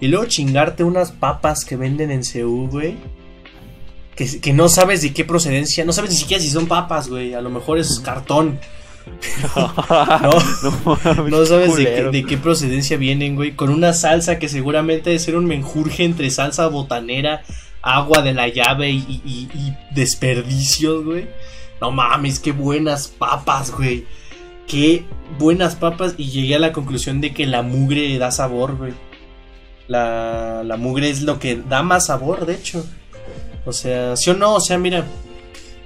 Y luego chingarte unas papas que venden en CU, güey. Que, que no sabes de qué procedencia, no sabes ni siquiera si son papas, güey. A lo mejor es cartón. No, no, no sabes de qué, culero. de qué procedencia vienen, güey. Con una salsa que seguramente debe ser un menjurje entre salsa botanera, agua de la llave y, y- y desperdicios, güey. No mames, qué buenas papas, güey. Qué buenas papas. Y llegué a la conclusión de que la mugre da sabor, güey. La, la mugre es lo que da más sabor, de hecho. O sea, sí o no, o sea, mira.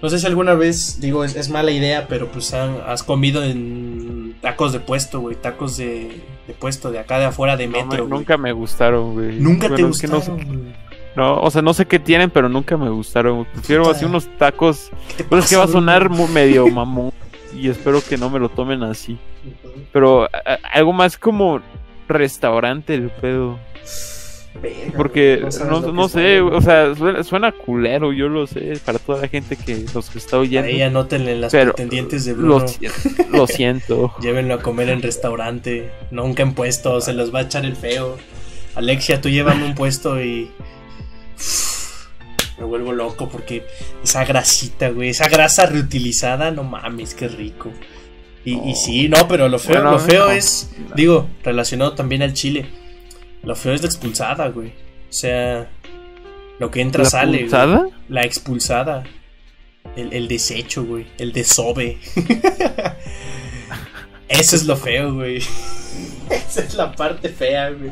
No sé si alguna vez, digo, es, es mala idea, pero pues han- has comido en tacos de puesto, güey. Tacos de, de puesto, de acá de afuera de No, me- metro. nunca me gustaron, güey. Nunca te Bueno, es que no sé- gustaron, güey. No, o sea, no sé qué tienen, pero nunca me gustaron. Prefiero así unos tacos. ¿Qué te Pues es que va a sonar mu- medio mamón. Y espero que no me lo tomen así. Pero a- algo más como restaurante el pedo. Verga, Porque no, que sé, o sea, suena, suena culero, yo lo sé, para toda la gente que los que está oyendo. Ahí anótenle las pretendientes de Bruno. Lo, si- lo siento. Llévenlo a comer en restaurante, nunca en puesto, se los va a echar el feo. Alexia, tú llévame un puesto y. Me vuelvo loco porque esa grasita, güey, esa grasa reutilizada, no mames, qué rico. Y, sí, no, pero lo feo, Bueno, lo feo no. es, digo, relacionado también al chile. Lo feo es la expulsada, güey. O sea, lo que entra ¿La sale. güey. pulsada? La expulsada. El, el desecho, güey. El desove. Eso es lo feo, güey. Esa es la parte fea, güey.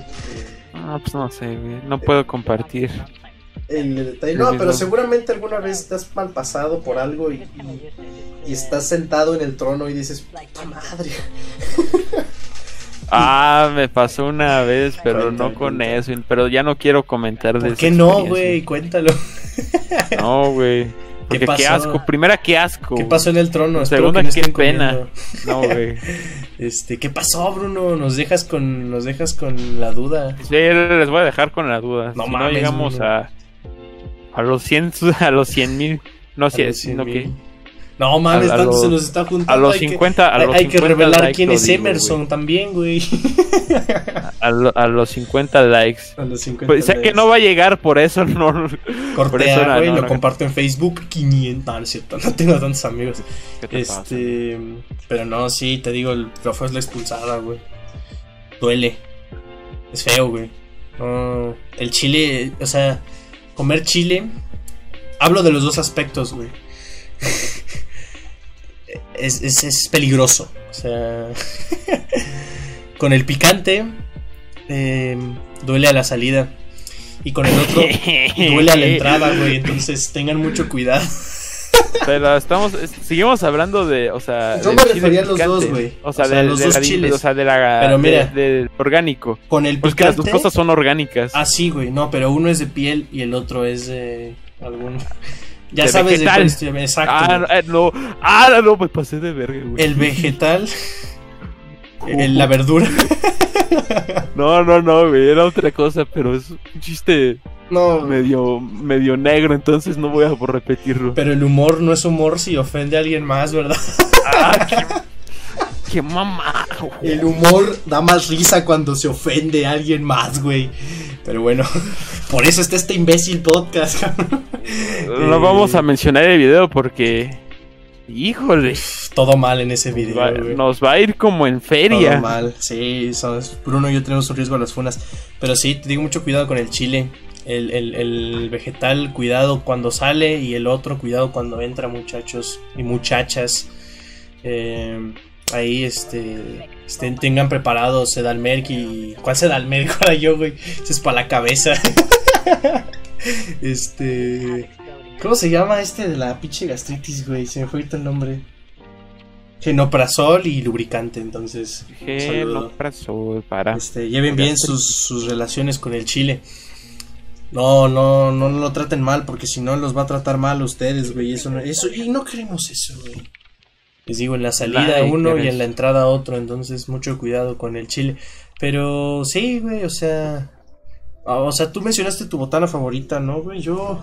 Ah, pues no sé, güey, no puedo compartir. El detalle. El No, pero seguramente alguna vez estás mal pasado por algo y, y estás sentado en el trono y dices, puta madre. Ah, me pasó una vez, pero no con eso. Pero ya no quiero comentar de ¿Por esa qué no, güey? Cuéntalo. No, güey. Porque qué, pasó? asco. Primera, qué asco. ¿Qué pasó en el trono? Espero Segunda, que no qué pena. comiendo. No, güey. Este, ¿qué pasó, Bruno? Nos dejas con, nos dejas con la duda. Sí, les voy a dejar con la duda. No si mames, no llegamos Bruno. a a los 100 a los 100 mil. No, si los es, 100 no, mil. No mames, tanto los- se nos está juntando. A los hay que- 50, a los hay que 50 revelar likes quién es digo, Emerson güey. también, güey. A, lo- a los 50 likes. A los 50 Pues sé que likes. no va a llegar, por eso no. por eso Cortea, no, güey, no, lo no. comparto en Facebook. 500, no, no es cierto, no tengo tantos amigos. ¿Qué te pasa? Este, pero no, sí, te digo, el trofeo es la expulsada, güey. Duele. Es feo, güey. No, el chile, o sea, comer chile. Hablo de los dos aspectos, güey. Es, es, es peligroso. O sea, con el picante eh, duele a la salida. Y con el otro duele a la entrada, güey. Entonces tengan mucho cuidado. Pero estamos, es- seguimos hablando de, o sea, Yo me refería a los picante. dos, güey. O sea, O sea, del- los de dos la chiles. O sea, de la, Pero mira. de- del orgánico. Con el Pues que las picante. dos cosas son orgánicas. Ah, sí, güey. No, pero uno es de piel y el otro es de algún. Ya De sabes de vegetal. estoy Exacto. ah, no, eh, no, ah, no, me pasé de verga, güey. El vegetal. el- la verdura. No, no, no, güey, era otra cosa, pero es un chiste No, medio, medio negro, entonces no voy a por repetirlo. pero el humor no es humor si ofende a alguien más, ¿verdad? Ah, qué, qué mamá. El humor da más risa cuando se ofende a alguien más, güey. Pero bueno, por eso está este imbécil podcast, cabrón. No vamos a mencionar el video porque, híjole, Todo mal en ese video, va, güey. nos va a ir como en Todo feria. mal, sí, sabes, Bruno y yo tenemos un riesgo a las funas. Pero sí, te digo mucho cuidado con el chile. El, el- el vegetal, cuidado cuando sale. Y el otro, cuidado cuando entra, muchachos y muchachas. Eh, ahí, este. Estén, tengan preparado Sedalmerc y. ¿Cuál Sedalmerc? Ahora yo, güey. Ese es para la cabeza. este. ¿Cómo se llama este de la pinche gastritis, güey? Se me fue ahorita el nombre. Genoprazol y lubricante, entonces. Genoprazol para. Este, lleven bien sus, sus relaciones con el chile. No, no, no lo traten mal, porque si no los va a tratar mal a ustedes, güey. Eso, no- eso, y no queremos eso, güey. Les digo, en la salida Like, uno y en la entrada otro, entonces mucho cuidado con el chile. Pero sí, güey, o sea. ah, O sea, tú mencionaste tu botana favorita, ¿no, güey? Yo.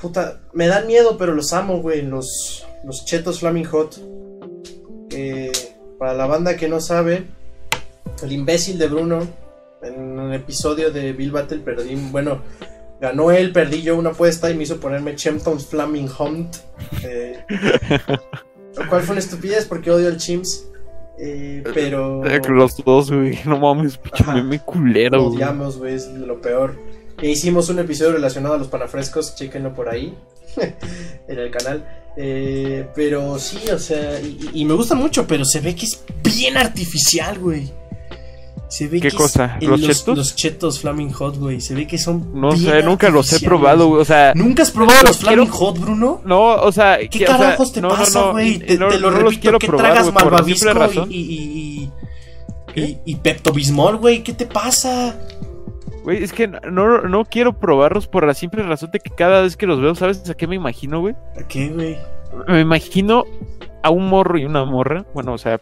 Puta, me dan miedo, pero los amo, güey. Los, los chetos Flaming Hot. Eh, para la banda que no sabe, el imbécil de Bruno, en un episodio de Bill Battle, perdí. Bueno, ganó él, perdí yo una apuesta y me hizo ponerme Chemptons Flaming Hunt. Eh, lo cual fue una estupidez porque odio al Chimps. eh, pero. Eh, Los dos, güey, no mames, pinche meme culero, güey. odiamos, güey, es lo peor. E hicimos un episodio relacionado a los panafrescos, chéquenlo por ahí, en el canal. Eh, pero sí, o sea, y, y me gusta mucho, pero se ve que es bien artificial, güey. Se ve ¿Qué que cosa? es- ¿Los los chetos? Los chetos Flaming Hot, güey. Se ve que son. No sé, nunca los he probado, güey. O sea, ¿Nunca has probado los Flaming quiero- Hot, Bruno? no, o sea. ¿Qué que- o sea, carajos te no, no, pasa, no, güey? y- Te, no- te lo no los repito, que probar, tragas simple malvavisco y, y, y, güey. ¿Qué te pasa? Güey, es que no, no quiero probarlos por la simple razón de que cada vez que los veo, ¿sabes a qué me imagino, güey? ¿A qué, güey? Me imagino a un morro y una morra. Bueno, o sea,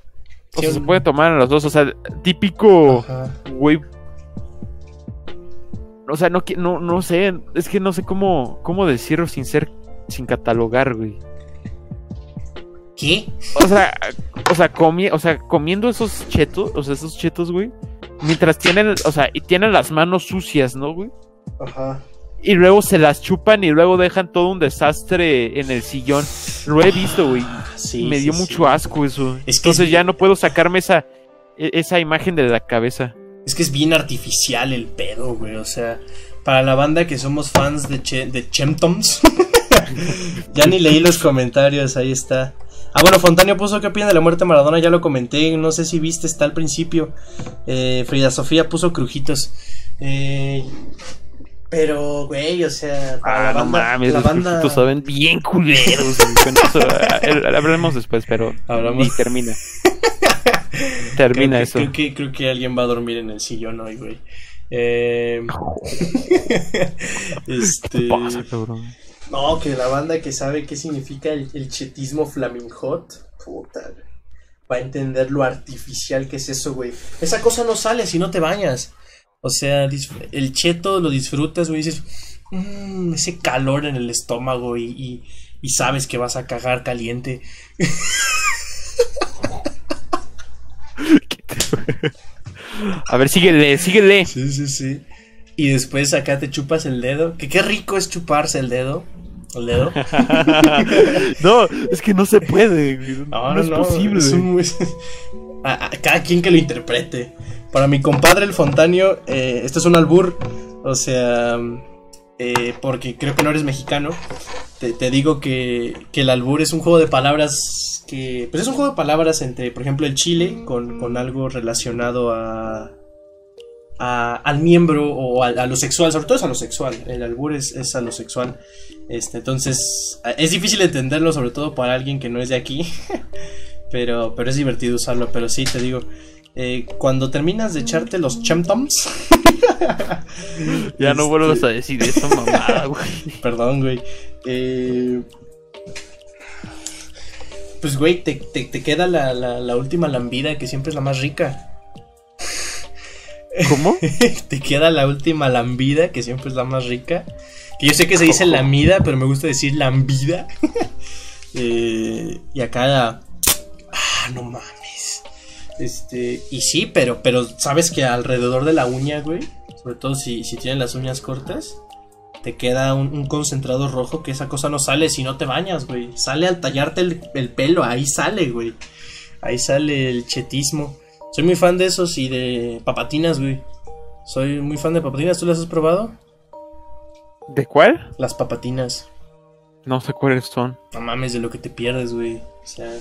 o sea, se puede tomar a los dos. O sea, típico, Ajá. güey. O sea, no, no, no sé. Es que no sé cómo, cómo decirlo sin ser, sin catalogar, güey. ¿Qué? O sea, o sea, comi- o sea, comiendo esos chetos, o sea, esos chetos, güey. Mientras tienen, o sea, y tienen las manos sucias, ¿no, güey? Ajá. Y luego se las chupan y luego dejan todo un desastre en el sillón. Lo he visto, güey. Sí. me dio sí. mucho asco eso. Es que Entonces es- ya no puedo sacarme esa, e- esa imagen de la cabeza. Es que es bien artificial el pedo, güey. O sea, para la banda que somos fans de, che- de Chemtoms. ya ni leí los comentarios, ahí está. Ah, bueno, Fontanio puso qué opina de la muerte de Maradona, ya lo comenté, no sé si viste, está al principio. Eh, Frida Sofía puso crujitos. Eh, pero, güey, o sea, para Ah, la no banda, mames, la los banda- saben bien culeros. eso, eh, hablemos después, pero. Hablamos. Y termina. termina creo que, eso. Creo que, creo que alguien va a dormir en el sillón hoy, güey. Eh, este, ¿Qué pasa, cabrón? No, que la banda que sabe qué significa el, el chetismo flaminghot, puta, güey, va a entender lo artificial que es eso, güey. Esa cosa no sale si no te bañas. O sea, el cheto lo disfrutas, güey, dices, "Mm, ese calor en el estómago y, y, y sabes que vas a cagar caliente. A ver, síguele, síguele. Sí, sí, sí. Y después acá te chupas el dedo. Que qué rico es chuparse el dedo. El dedo. no, es que no se puede. güey. No, es posible. es un- es- a- a- cada quien que lo interprete. Para mi compadre el Fontanio, eh, este es un albur. O sea, eh, porque creo que no eres mexicano. Te, digo que, que el albur es un juego de palabras que... Pues es un juego de palabras entre, por ejemplo, el chile con, con algo relacionado a... a- al miembro o a, a lo sexual, sobre todo es a lo sexual. El albur es, es a lo sexual. Este, entonces, es difícil entenderlo, sobre todo para alguien que no es de aquí. pero, pero es divertido usarlo. Pero sí, te digo, eh, cuando terminas de echarte los chemtoms, Ya no Este- vuelvas a decir eso, mamada, güey. perdón, güey. eh, pues, güey, te, te- te queda la, la- la última lambida que siempre es la más rica. ¿Cómo? te queda la última lambida, que siempre es la más rica. Que yo sé que se dice lamida, pero me gusta decir lambida. Eh, y acá. Ah, no mames. Este, y sí, pero, pero sabes que alrededor de la uña, güey, sobre todo si, si tienen las uñas cortas, te queda un, un concentrado rojo que esa cosa no sale si no te bañas, güey. Sale al tallarte el, el pelo, ahí sale, güey. Ahí sale el chetismo. Soy muy fan de esos y de papatinas, güey. Soy muy fan de papatinas. ¿Tú las has probado? ¿De cuál? Las papatinas. No sé cuáles son. No mames de lo que te pierdes, güey. O sea,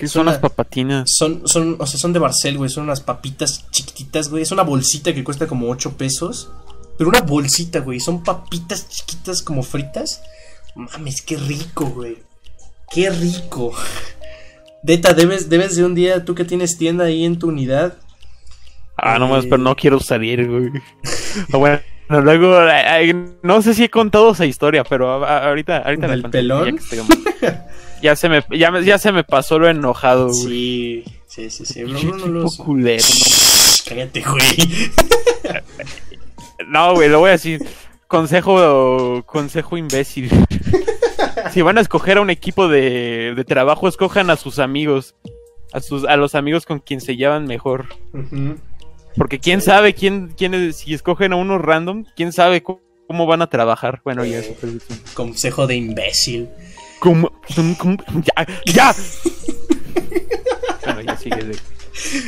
¿Qué Son son las la- papatinas? son, son, o sea, son de Barcel, güey. Son unas papitas chiquititas, güey. Es una bolsita que cuesta como 8 pesos. Pero una bolsita, güey. Son papitas chiquitas como fritas. Mames, qué rico, güey. Qué rico. Deta, debes, debes de un día, tú que tienes tienda ahí en tu unidad. Ah, no más, Eh. pero no quiero salir, güey. Ah, bueno, luego, no sé si he contado esa historia, pero ahorita, ahorita la ¿Del cuento, pelón? Ya, se me, ya, se me pasó lo enojado, güey. Sí, sí, sí, sí. No, los- culero, no. Cállate, güey. No, güey, lo voy a decir. Consejo, consejo imbécil. si van a escoger a un equipo de, de trabajo, escojan a sus amigos. A, sus, a los amigos con quien se llevan mejor. Ujú. Porque quién sabe quién, quién es- si escogen a uno random, quién sabe cómo, cómo van a trabajar. Bueno, ya eso. Consejo de imbécil. ¿Cómo- cómo- ya, ya. bueno, ya sigue. de-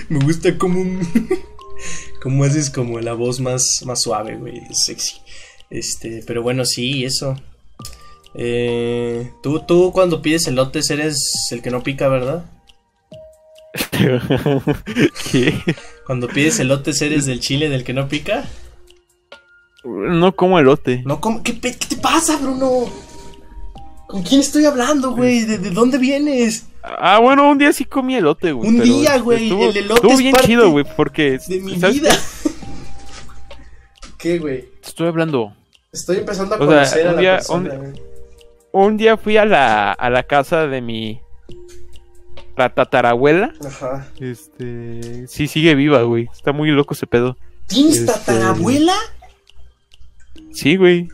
Me gusta como como haces como la voz más, más suave, güey, sexy. Este, pero bueno, sí, eso. Eh, tú, tú cuando pides elotes eres el que no pica, ¿verdad? ¿Qué? Cuando pides elotes eres del chile del que no pica. No como elote. No, ¿cómo? ¿Qué, te pasa, Bruno? ¿Con quién estoy hablando, güey? ¿De, de dónde vienes? Ah, bueno, un día sí comí elote, güey. Un pero, día, güey, Estuvo, el elote estuvo es bien parte chido, güey, porque. De mi ¿sabes vida. ¿Qué, güey? Estoy hablando. Estoy empezando a O sea, conocer a la día- persona, un-. Un día fui a la, a la casa de mi la tatarabuela. Ajá. Este, sí sigue viva, güey. Está muy loco ese pedo. ¿Tienes Este- tatarabuela? Sí, güey.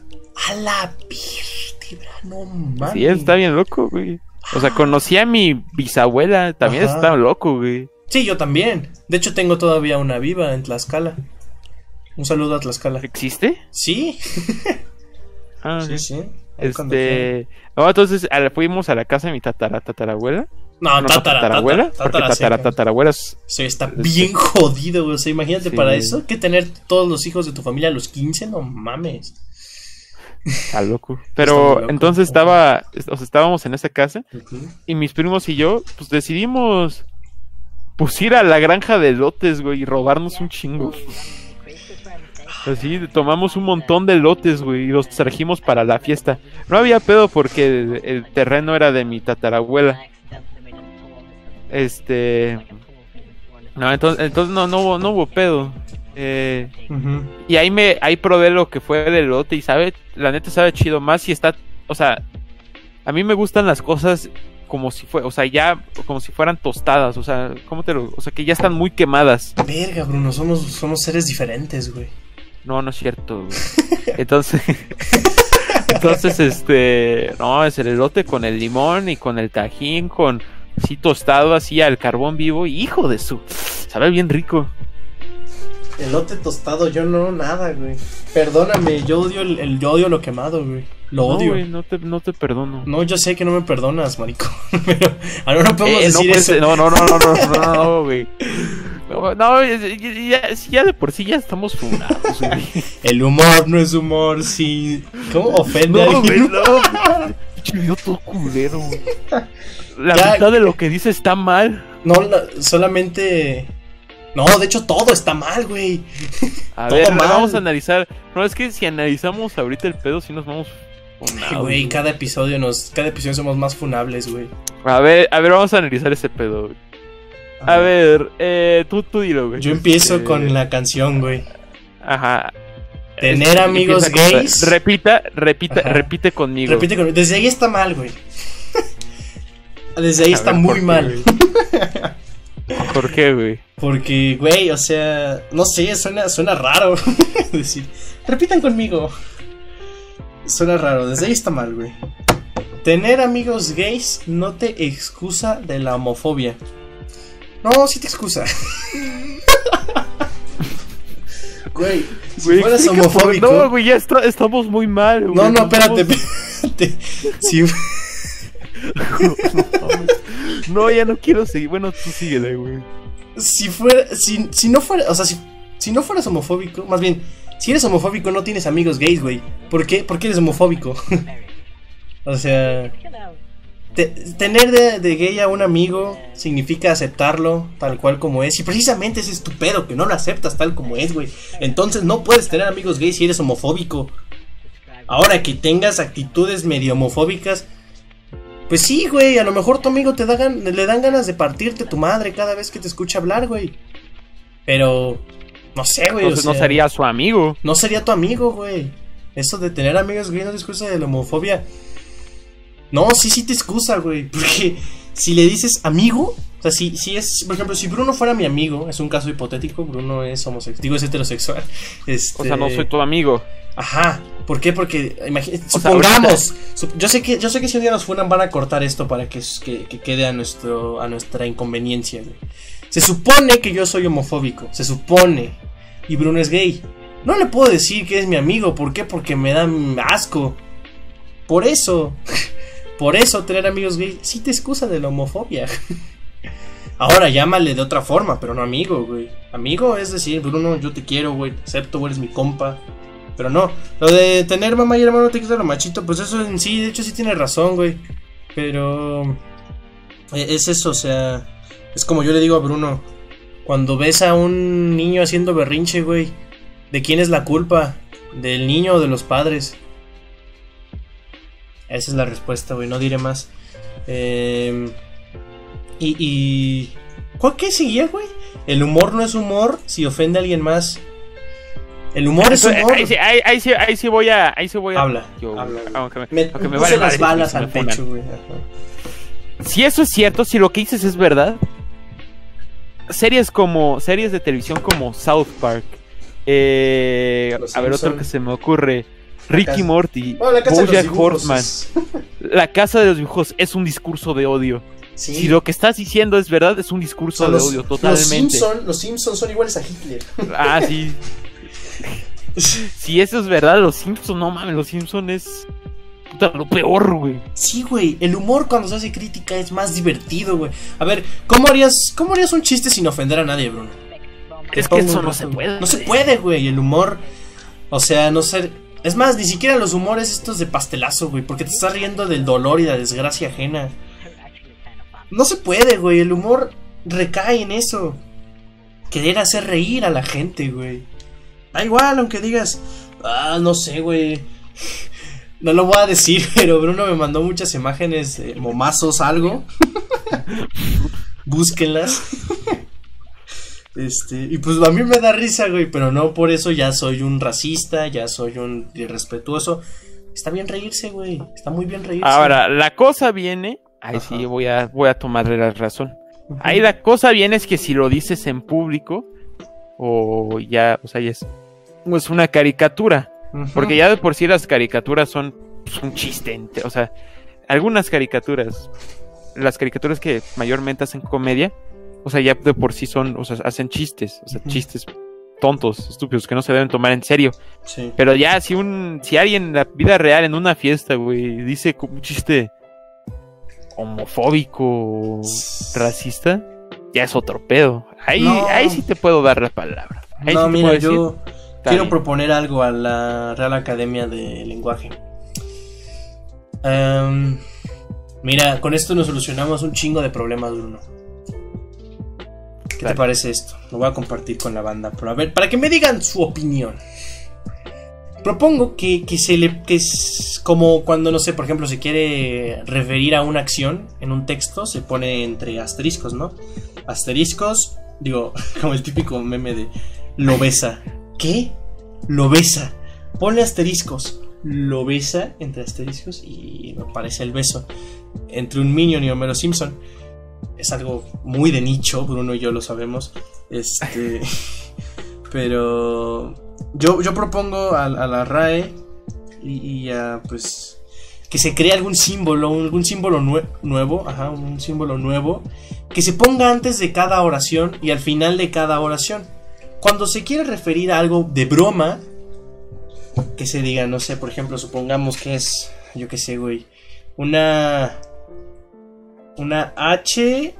A la vértebra, no mames. Sí, está bien loco, güey. O sea, conocí a mi bisabuela, también Ajá. está loco, güey. Sí, yo también. De hecho, tengo todavía una viva en Tlaxcala. Un saludo a Tlaxcala. ¿Existe? Sí, Ah, sí, sí. Este, no, entonces a la- fuimos a la casa de mi tatara tatarabuela. No, No, tatara, tatarabuela, tatara, porque tatarabuela es- está bien jodido, güey. O sea, imagínate Sí. para eso que tener todos los hijos de tu familia a los 15, no mames. está loco. Está Pero loco. entonces estaba, o sea, estábamos en esa casa y mis primos y yo, pues decidimos pues ir a la granja de lotes, güey, y robarnos un chingo. Así, tomamos un montón de lotes, güey, y los trajimos para la fiesta. No había pedo porque el, el terreno era de mi tatarabuela. Este... No, entonces, entonces no, no, hubo, no hubo pedo. Eh, y ahí me, ahí probé lo que fue el elote y sabe, la neta sabe chido más si está, o sea, a mí me gustan las cosas como si fue, o sea, ya como si fueran tostadas, o sea, ¿cómo te lo, o sea, que ya están muy quemadas. Verga, Bruno, somos, somos seres diferentes, güey. No, no es cierto. güey. Entonces, entonces, este, no, es el elote con el limón y con el tajín, con así tostado así al carbón vivo, hijo de su, sabe bien rico. Elote tostado, yo no, nada, güey. Perdóname, yo odio el, el- yo odio lo quemado, güey. Lo No, odio. güey, no te, no te perdono. No, yo sé que no me perdonas, marico. Pero ahora no podemos Eh, no, decir pues, eso. no, no, no, no, no, no, no, güey. No, no, ya, de por sí ya estamos funados, güey. El humor no es humor, sí. ¿Cómo ofende a No, güey, alguien? no. Idiota todo culero. La Ya- mitad de lo que dice está mal. No, la- solamente. No, de hecho todo está mal, güey. A Todo ver, mal. vamos a analizar. No, es que si analizamos ahorita el pedo, sí nos vamos. Güey, güey. cada episodio nos. Cada episodio somos más funables, güey. A ver, a ver, vamos a analizar ese pedo, güey. A ver, eh, tú, tú dilo, güey. Yo empiezo Este, con la canción, güey. Ajá. Tener Este, amigos con- gays. Repita, repita, Ajá. repite conmigo. Repite con. Desde ahí está mal, güey. Desde ahí A está ver, muy ¿por qué, mal. güey? ¿Por qué, güey? Porque, güey, o sea, no sé, suena, suena raro decir, repitan conmigo. Suena raro, desde ahí está mal, güey. Tener amigos gays no te excusa de la homofobia. No, sí te excusa. Güey, si fueras por- homofóbico. No, güey, ya está- estamos muy mal, güey. no, no, espérate, espérate. Si, No, ya no quiero seguir. Bueno, tú síguele, güey. si fuera, si, si no fuera, o sea, si, si no fueras homofóbico, más bien, si eres homofóbico no tienes amigos gays, güey. ¿Por qué? ¿Por qué eres homofóbico? o sea, te- tener de, de gay a un amigo significa aceptarlo tal cual como es. Y precisamente es tu pedo, que no lo aceptas tal como es, güey. Entonces no puedes tener amigos gays si eres homofóbico. Ahora que tengas actitudes medio homofóbicas, pues sí, güey, a lo mejor tu amigo te da gan- le dan ganas de partirte tu madre cada vez que te escucha hablar, güey. Pero, no sé, güey. o no sería su amigo. No sería tu amigo, güey. Eso de tener amigos gays no te excusa de la homofobia. No, sí, sí te excusa, güey. Porque si le dices amigo, o sea, si, si es, por ejemplo, si Bruno fuera mi amigo, es un caso hipotético, Bruno es homosexual, digo, es heterosexual. Este, O sea, no soy tu amigo. Ajá. ¿Por qué? Porque imagínate, sea, supongamos, sup- yo sé que yo sé que si un día nos funan van a cortar esto para que, que, que quede a nuestro a nuestra inconveniencia. güey. Se supone que yo soy homofóbico, se supone y Bruno es gay. No le puedo decir que es mi amigo, ¿por qué? Porque me da asco. Por eso. Por eso tener amigos gay sí te excusa de la homofobia. Ahora llámale de otra forma, pero no amigo, güey. Amigo es decir, Bruno, yo te quiero, güey, te acepto, güey, eres mi compa. Pero no, lo de tener mamá y hermano te quita lo machito, pues eso en sí, de hecho sí tiene razón, güey. Pero eh, es eso, o sea, es como yo le digo a Bruno, cuando ves a un niño haciendo berrinche, güey, ¿de quién es la culpa? ¿Del niño o de los padres? Esa es la respuesta, güey, no diré más. Eh, y, y... ¿Cuál qué seguía, güey? El humor no es humor si ofende a alguien más. El humor es humor. Ahí, sí, ahí, ahí sí, ahí sí voy a. Ahí sí voy a. Habla, yo, habla, aunque me, Me, aunque me puse vale las madre, balas al pecho, güey. Si eso es cierto, si lo que dices es verdad, series como series de televisión como South Park, eh, a ver otro que se me ocurre, Ricky Morty, Bueno, la casa de los BoJack dibujos Horseman, es- La Casa de los Dibujos es un discurso de odio. Sí. Si lo que estás diciendo es verdad, es un O discurso sea, de los, odio los totalmente. Simpson, los Simpsons son iguales a Hitler. Ah, sí. Si eso es verdad, los Simpsons, no mames, los Simpsons es puta, lo peor, güey. Sí, güey, el humor cuando se hace crítica es más divertido, güey. A ver, ¿cómo harías, ¿cómo harías un chiste sin ofender a nadie, Bruno? Es que eso no se puede. No se puede, güey, el humor. O sea, no ser. Es más, ni siquiera los humores estos de pastelazo, güey, porque te estás riendo del dolor y la desgracia ajena. No se puede, güey, el humor recae en eso. Querer hacer reír a la gente, güey. Da igual, aunque digas, ah, no sé, güey. No lo voy a decir, pero Bruno me mandó muchas imágenes de momazos, algo. Búsquenlas. Este, y pues a mí me da risa, güey, pero no por eso ya soy un racista, ya soy un irrespetuoso. Está bien reírse, güey. Está muy bien reírse. Ahora, la cosa viene. Ahí Ajá. sí voy a, voy a tomarle la razón. Ahí la cosa viene es que si lo dices en público, o ya, o sea, ya es, es una caricatura. Porque ya de por sí las caricaturas son pues, un chiste. O sea, algunas caricaturas, las caricaturas que mayormente hacen comedia, o sea, ya de por sí son, o sea, hacen chistes, o sea, chistes tontos, estúpidos, que no se deben tomar en serio. Sí. Pero ya, si un, si alguien en la vida real, en una fiesta, güey, dice un chiste homofóbico, racista, ya es otro pedo. Ahí, No. ahí sí te puedo dar la palabra. Ahí no, sí mira, decir, yo quiero bien. proponer algo a la Real Academia de Lenguaje. Em, mira, con esto nos solucionamos un chingo de problemas, Bruno. ¿Qué te parece esto? Lo voy a compartir con la banda. Pero a ver, para que me digan su opinión. Propongo que, que se le. que es como cuando, no sé, por ejemplo, se quiere referir a una acción en un texto, se pone entre asteriscos, ¿no? Asteriscos, digo, como el típico meme de lo besa. ¿Qué? Lo besa. Ponle asteriscos. Lo besa entre asteriscos y me parece el beso entre un Minion y Homero Simpson. Es algo muy de nicho, Bruno y yo lo sabemos. Este. Pero. Yo, yo propongo a, a la RAE y, y a, pues. Que se cree algún símbolo, algún símbolo nue- nuevo, ajá, un símbolo nuevo, que se ponga antes de cada oración y al final de cada oración. Cuando se quiere referir a algo de broma, que se diga, no sé, por ejemplo, supongamos que es, yo qué sé, güey, una una H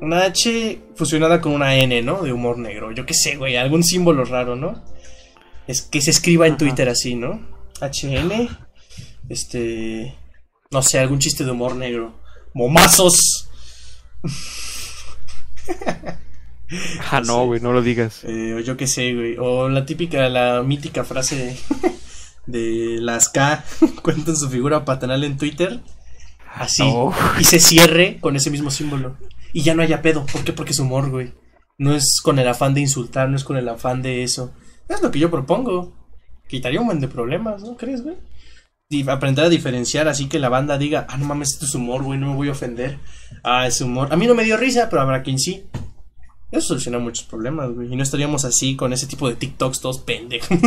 una H fusionada con una N, ¿no? De humor negro. Yo qué sé, güey, algún símbolo raro, ¿no? Es que se escriba en Ajá. Twitter así, ¿no? HN este no sé, algún chiste de humor negro. Momazos. Ah, no no, sé. güey, no lo digas. Eh, o yo qué sé, güey. O la típica, la mítica frase de, de las K cuentan su figura paternal en Twitter. Así. Y se cierre con ese mismo símbolo. Y ya no haya pedo. ¿Por qué? Porque es humor, güey. No es con el afán de insultar, no es con el afán de eso. Es lo que yo propongo. Quitaría un buen de problemas, ¿no crees, güey? Y aprender a diferenciar así que la banda diga, ah, no mames, esto es humor, güey, no me voy a ofender. Ah, es humor. A mí no me dio risa, pero habrá quien sí. Eso soluciona muchos problemas, güey. Y no estaríamos así con ese tipo de TikToks todos pendejos.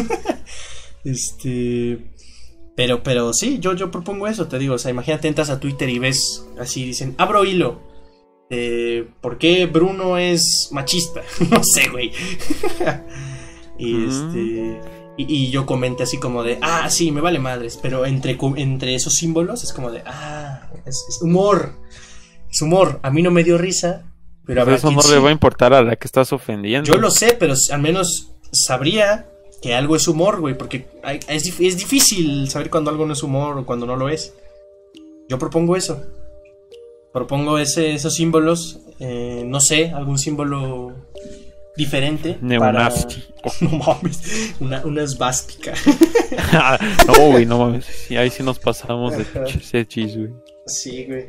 este. Pero, pero sí, yo, yo propongo eso, te digo. O sea, imagínate, entras a Twitter y ves así, dicen, abro hilo. Eh, ¿Por qué Bruno es machista? no sé, güey. y este. Y, y yo comenté así como de, ah, sí, me vale madres. Pero entre, entre esos símbolos es como de, ah, es, es humor. Es humor. A mí no me dio risa. Pero Pero habrá eso no sí. le va a importar a la que estás ofendiendo. Yo lo sé, pero al menos sabría que algo es humor, güey, porque hay- es, es difícil saber cuando algo no es humor o cuando no lo es. Yo propongo eso. Propongo ese, esos símbolos, eh, no sé, algún símbolo diferente. para... Neonazi. No mames, una, una esvástica. no, güey, no mames. Sí, ahí sí nos pasamos de hechis, güey. Sí, güey.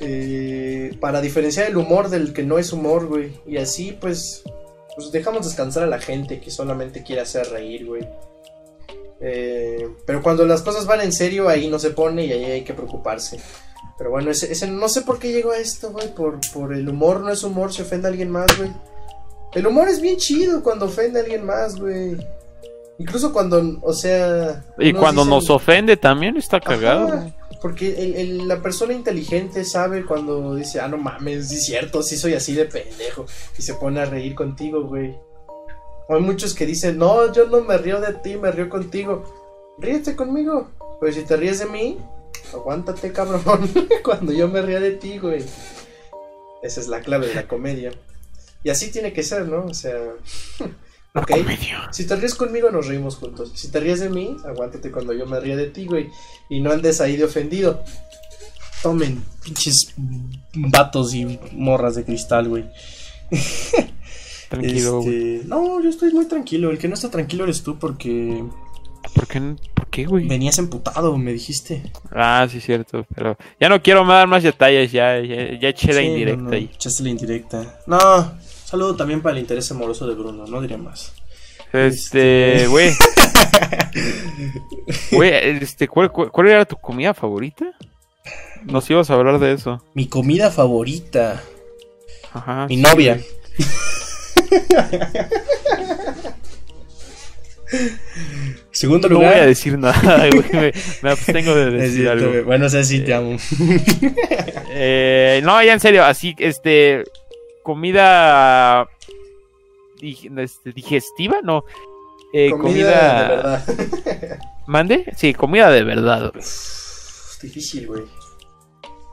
Eh, para diferenciar el humor del que no es humor, güey. Y así, pues, pues dejamos descansar a la gente que solamente quiere hacer reír, güey. Eh, pero cuando las cosas van en serio, ahí no se pone y ahí hay que preocuparse. Pero bueno, ese, ese no sé por qué llegó a esto, güey. Por, por el humor, no es humor, se ofende a alguien más, güey. El humor es bien chido cuando ofende a alguien más, güey. Incluso cuando, o sea... Y cuando dicen- nos ofende también está cagado. Ajá, porque el- la persona inteligente sabe cuando dice, ah, no mames, es cierto, sí soy así de pendejo. Y se pone a reír contigo, güey. Hay muchos que dicen, no, yo no me río de ti, me río contigo. Ríete conmigo. Pues si te ríes de mí, aguántate, cabrón. cuando yo me ría de ti, güey. Esa es la clave de la comedia. Y así tiene que ser, ¿no? O sea... Ok. Si te ríes conmigo, nos reímos juntos. Si te ríes de mí, aguántate cuando yo me ría de ti, güey. Y no andes ahí de ofendido. Tomen, pinches vatos y morras de cristal, güey. Tranquilo. Este, No, yo estoy muy tranquilo. El que no está tranquilo eres tú porque ¿Por qué, ¿Por qué, güey? venías emputado, me dijiste. Ah, sí, cierto. Pero ya no quiero dar más detalles. Ya, ya, ya eché la indirecta no, no, ahí. Echaste la indirecta. No, saludo también para el interés amoroso de Bruno, no diría más. Este, güey. Güey, este, ¿cuál, cuál, cuál era tu comida favorita? Nos ibas a hablar de eso. Mi comida favorita. Ajá. Mi sí, novia. Segundo No lugar. voy a decir nada, güey. Me, me abstengo de decir algo. Bueno, o sea, sí te amo. Eh, no, ya en serio, así, este, comida dig- este, digestiva, no. Eh, comida, de verdad. ¿Mande? Sí, comida de verdad. güey. Es difícil, güey.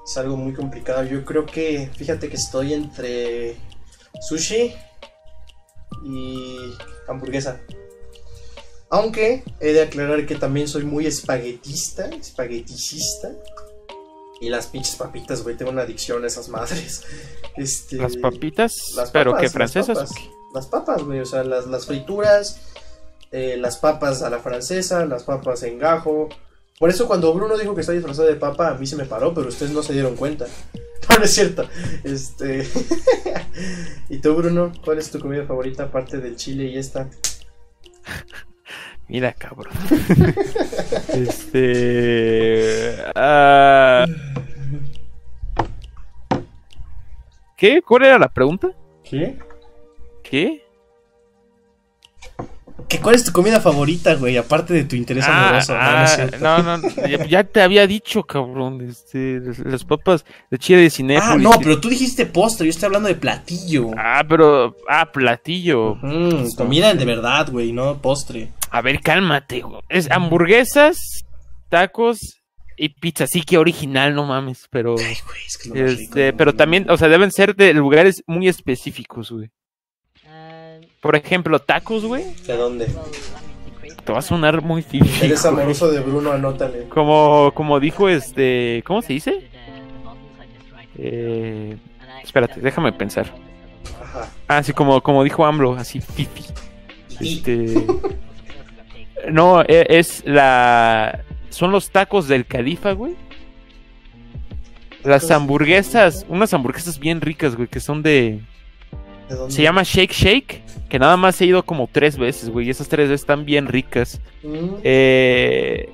Es algo muy complicado. Yo creo que, fíjate que estoy entre sushi y hamburguesa. Aunque he de aclarar que también soy muy espaguetista, espagueticista. Y las pinches papitas, güey, tengo una adicción a esas madres. Este, Las papitas, las pero papas, que las francesas. papas. qué? Las papas, güey, o sea, las, las frituras, eh, las papas a la francesa, las papas en gajo. Por eso cuando Bruno dijo que está disfrazado de papa, a mí se me paró, pero ustedes no se dieron cuenta. No, no es cierto. Este. ¿Y tú, Bruno? ¿Cuál es tu comida favorita aparte del chile y esta? Mira, cabrón. este. ah, ¿Qué? ¿Cuál era la pregunta? ¿Qué? ¿Qué? ¿Qué, ¿Cuál es tu comida favorita, güey? Aparte de tu interés Ah, amoroso. no, no ah, cierto. no, no, ya, ya te había dicho, cabrón. Este, las, las papas de chile de cinépolis. Ah, no, pero tú dijiste postre, yo estoy hablando de platillo. Ah, pero. Ah, platillo. Mm, comida de verdad, güey, no postre. A ver, cálmate, güey. Es hamburguesas, tacos y pizza. Sí que original, no mames, pero. Ay, güey, es que lo rico Este, del pero también, o sea, deben ser de lugares muy específicos, güey. Por ejemplo, tacos, güey. ¿De dónde? Te va a sonar muy difícil. Eres amoroso de Bruno, anótale. Como, como dijo este. ¿Cómo se dice? Eh, espérate, déjame pensar. Ajá. Ah, sí, como, como dijo AMLO, así, fifi. Este. No, e- es la. Son los tacos del califa, güey. Las hamburguesas, unas hamburguesas bien ricas, güey, que son de. Se llama Shake Shake, que nada más he ido como tres veces, güey, y esas tres veces están bien ricas. Mm, Eh,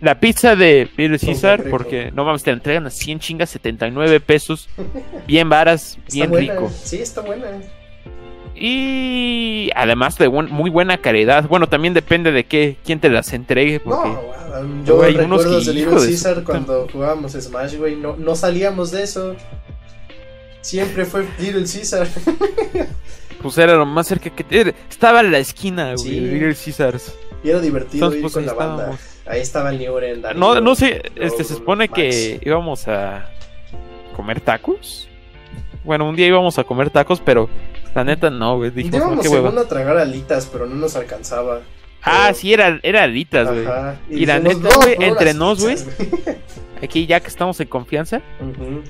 la pizza de Little rico. porque no mames, te la entregan a 100 chingas, 79 pesos, bien varas, está bien buena. rico. Sí, está buena. Y además de buen- muy buena calidad. Bueno, también depende de qué, quién te las entregue. Porque... No, yo Güey, unos recuerdo que- de Little puta. cuando jugábamos Smash, güey. No, no salíamos de eso. Siempre fue Little Caesar. Pues era lo más cerca que estaba en la esquina, güey. Sí. Little Caesars. Y era divertido Entonces, ir pues, con la banda. Ahí estaba el Newren. No, no sé, este se supone Max. que íbamos a comer tacos. Bueno, un día íbamos a comer tacos, pero la neta no, güey. Dijimos, no, Íbamos qué hueva. según a tragar alitas, pero no nos alcanzaba. Ah, pero- sí, era, era alitas, güey. Ajá. Y la neta, güey, entre nos, güey. Aquí ya que estamos en confianza, Ujú.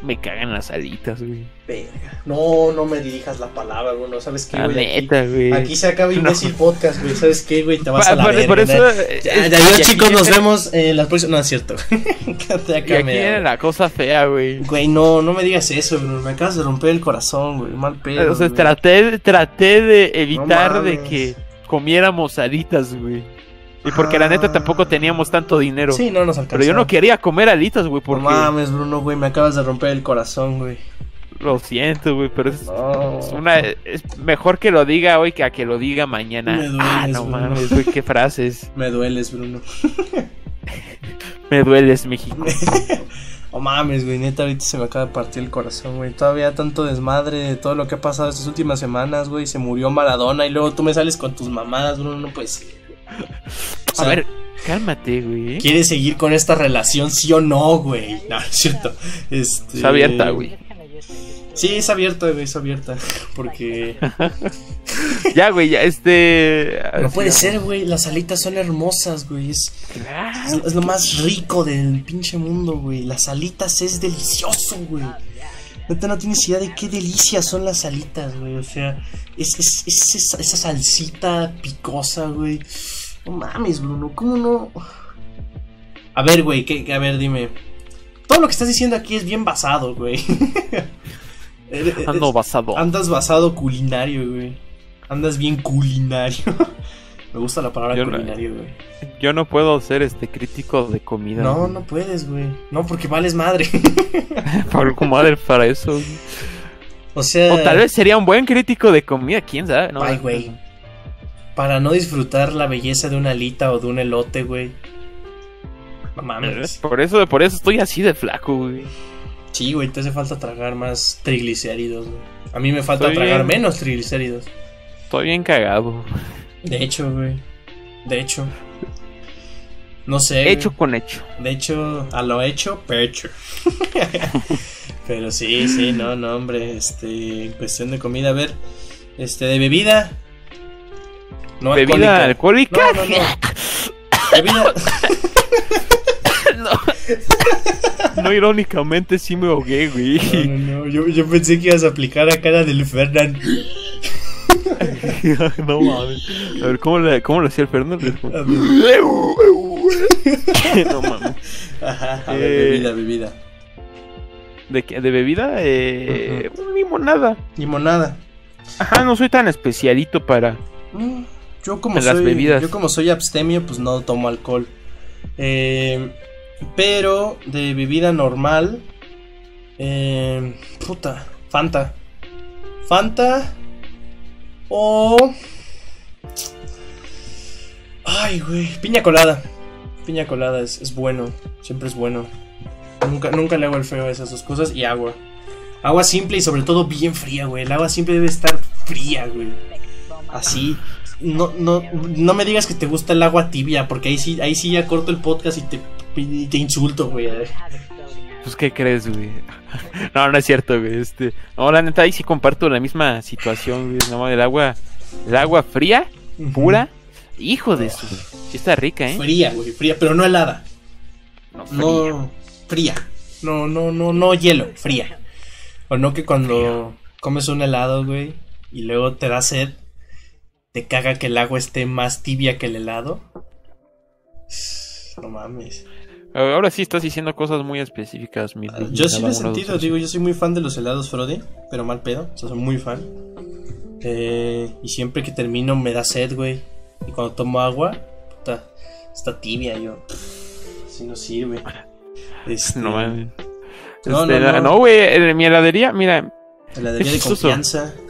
Me cagan las alitas, güey. Verga. No, no me dirijas la palabra, Bruno. ¿Sabes qué, La güey? Aquí, güey. aquí se acaba No. imbécil podcast, güey. ¿Sabes qué, güey? Te vas Pa- a la por, verga. por eso. ¿no? eh, Ya, es- y adiós, chicos. Nos vemos en la próxima. No es cierto. Quédate Y acá, aquí me- viene la cosa fea, güey. Güey, no, no me digas eso, Bruno. Me acabas de romper el corazón, güey. Mal pedo. O sea, güey. traté, traté de evitar No de que comiéramos alitas, güey. Y porque la neta tampoco teníamos tanto dinero. Sí, no nos alcanzó. Pero yo no quería comer alitas, güey, No porque mames, Bruno, güey. Me acabas de romper el corazón, güey. lo siento, güey, pero es, No. es una es mejor que lo diga hoy que a que lo diga mañana. Me dueles, ah, no Bruno. mames, güey, qué frases. Me dueles, Bruno. Me dueles, México. No mames, güey, neta, ahorita se me acaba de partir el corazón, güey. Todavía tanto desmadre de todo lo que ha pasado estas últimas semanas, güey. Se murió Maradona y luego tú me sales con tus mamadas, Bruno, no puede ser. O A ver, cálmate, güey. ¿Quieres seguir con esta relación, sí o no, güey? No, es cierto. Este... Es abierta, güey. Sí, es abierta, güey, es abierta. Porque Ya, güey, ya este no puede ser, güey. Las alitas son hermosas, güey. Es, Claro. es, es lo más rico del pinche mundo, güey. Las alitas es delicioso, güey. Neta, no tienes idea de qué delicias son las alitas, güey. O sea, es, es, es esa, esa salsita picosa, güey. No mames, Bruno, ¿cómo no? A ver, güey, que, que- a ver, dime. Todo lo que estás diciendo aquí es bien basado, güey. Eh, eh, Ando es- basado. Andas basado culinario, güey. Andas bien culinario. Me gusta la palabra Yo culinario, güey. Yo no puedo ser este crítico de comida. No, güey. no puedes, güey. No, porque vales madre. Por madre para eso. güey. o sea. O tal vez sería un buen crítico de comida, quién sabe. No, Ay, güey. Para no disfrutar la belleza de una alita o de un elote, güey. No mames. Por eso, por eso estoy así de flaco, güey. Sí, güey, te hace falta tragar más triglicéridos, güey. A mí me falta Estoy tragar bien. menos triglicéridos. Estoy bien cagado. De hecho, güey. De hecho. No sé. güey. Hecho con hecho. De hecho, a lo hecho, pecho. Pero sí, sí, no, no, hombre. Este, en cuestión de comida, a ver. Este, de bebida. No Bebida alcohólica. No, no, no. Bebida. no. No, irónicamente sí me ahogué, güey. No, no, no. Yo, yo pensé que ibas a aplicar la cara del Fernand. no mames. A ver, ¿cómo, le, cómo lo hacía el Fernando? A ver. no mames. Ajá, a ver, Eh, bebida, bebida. ¿De, qué- de bebida? Eh, limonada. Limonada. Ajá, no soy tan especialito para. Mm, Yo como En las soy, bebidas. yo como soy abstemio, pues no tomo alcohol. Eh, pero de bebida normal, eh, puta, Fanta, Fanta o, ay, güey, piña colada, piña colada es, es bueno, siempre es bueno. Nunca, nunca le hago el feo a esas dos cosas y agua. Agua simple y sobre todo bien fría, güey. El agua siempre debe estar fría, güey. Así. No, no, no me digas que te gusta el agua tibia, porque ahí sí, ahí sí ya corto el podcast y te, y te insulto, güey. Pues, ¿qué crees, güey? No, no es cierto, güey. Este, no, la neta, ahí sí comparto la misma situación, güey. No, el agua, el agua fría, pura. Hijo de su. Sí está rica, ¿eh? Fría, güey, fría, pero no helada. No, fría. No, fría. No, no, no, no hielo, fría. O no que cuando comes un helado, güey, y luego te da sed, te caga que el agua esté más tibia que el helado. No mames. Ahora sí estás diciendo cosas muy específicas, mi Ah, Yo sí lo he sentido, digo, yo soy muy fan de los helados Frode, pero mal pedo, o sea, soy muy fan. Eh, y siempre que termino me da sed, güey. Y cuando tomo agua, puta, está tibia, yo. Si no sirve. Este, No mames. No, Este, no, no. no, güey, en mi heladería, mira, Heladería de confianza. eso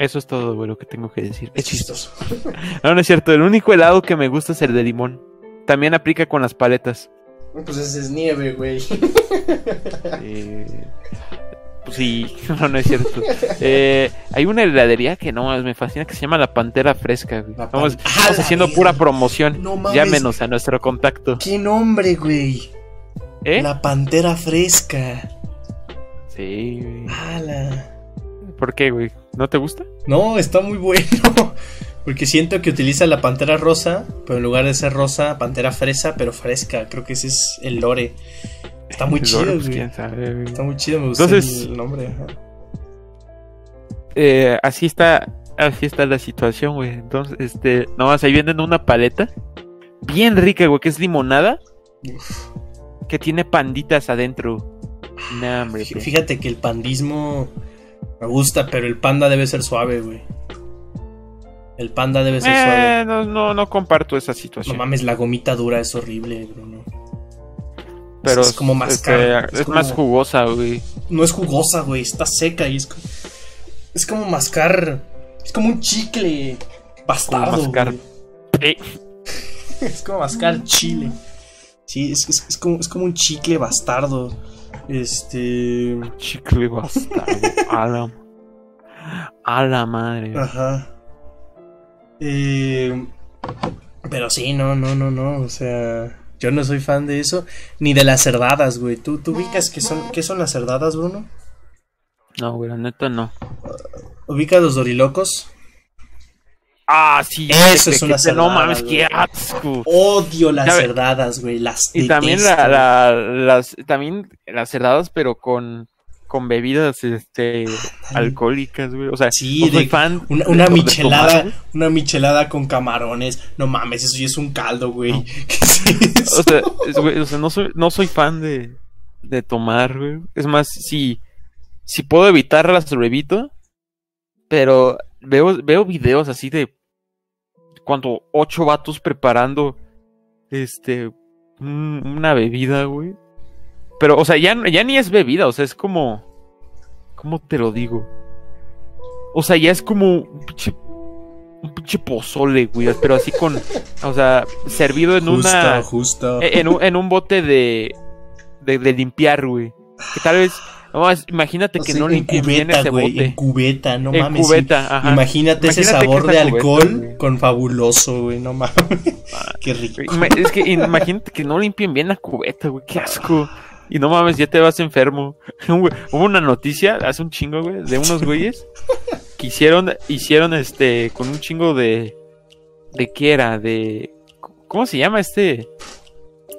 es todo, güey, lo que tengo que decir. Es chistoso. No, no es cierto, el único helado que me gusta es el de limón. También aplica con las paletas. Pues ese es nieve, güey. Eh, pues sí, no, no es cierto. Eh, hay una heladería que no me fascina que se llama La Pantera Fresca. güey. Vamos, estamos ¡Ah, haciendo pura promoción. No mames. Llámenos a nuestro contacto. ¿Qué nombre, güey? ¿Eh? La pantera fresca. Sí, güey. ¿Por qué, güey? ¿No te gusta? No, está muy bueno. Porque siento que utiliza la pantera rosa, pero en lugar de ser rosa, pantera fresa, pero fresca. Creo que ese es el lore. Está muy El chido, lore, pues, güey. quién sabe. Está muy chido, me gusta Entonces- el nombre. ajá. Eh, así está, así está la situación, güey. Entonces, este, nomás ahí venden una paleta bien rica, güey, que es limonada, Uf. que tiene panditas adentro. Nah, hombre, güey. Fíjate que el pandismo me gusta, pero el panda debe ser suave, güey. El panda debe ser suave. Eh, no, no, no comparto esa No situación. mames, la gomita dura es horrible, Bruno. pero es como mascar, este, es es, más jugosa, güey. No es jugosa, güey, está seca y es como, es como mascar. Es como un chicle bastardo. Como mascar. güey. Eh, Es como mascar chile. Sí, es, es- es como, es como un chicle bastardo. Este. chicle bastardo. a la, a la madre. Ajá. Eh, pero sí, no, no, no, no. O sea, yo no soy fan de eso. Ni de las cerdadas, güey. ¿Tú, tú ubicas qué son, qué son las cerdadas, Bruno? No, güey, la neta no. ¿Ubicas los dorilocos? Ah, sí. Eso que- es una que- No cerdada, mames, güey. qué asco. Odio las cerdadas, güey. Las Y también la, la- las también las cerdadas, pero con con bebidas este alcohólicas, güey. O sea, Sí, no soy de- fan Una, de- una de michelada, una michelada con camarones. No mames, eso sí es un caldo, güey. ¿Qué es eso? O sea, es- güey, o sea, no soy no soy fan de de tomar, güey. Es más, si si puedo evitarlas lo evito, pero veo veo videos así de cuando ocho vatos preparando este un- una bebida, güey. Pero, o sea, ya, ya ni es bebida, o sea, es como. ¿Cómo te lo digo? O sea, ya es como un pinche, un pinche pozole, güey. Pero así con. O sea, servido en una. justo. En un, en un bote de, de. de limpiar, güey. Que tal vez. No, imagínate que O sea, no en limpien bien ese güey, bote. En cubeta, no En mames. cubeta, sí. ajá. Imagínate, ese Imagínate sabor de alcohol con fabuloso, güey, no mames. Qué rico. Es que imagínate que no limpien bien la cubeta, güey. Qué asco. Y no mames, ya te vas enfermo. Hubo una noticia hace un chingo, güey, de unos güeyes que hicieron, hicieron este, con un chingo de. ¿De qué era? De. ¿Cómo se llama este?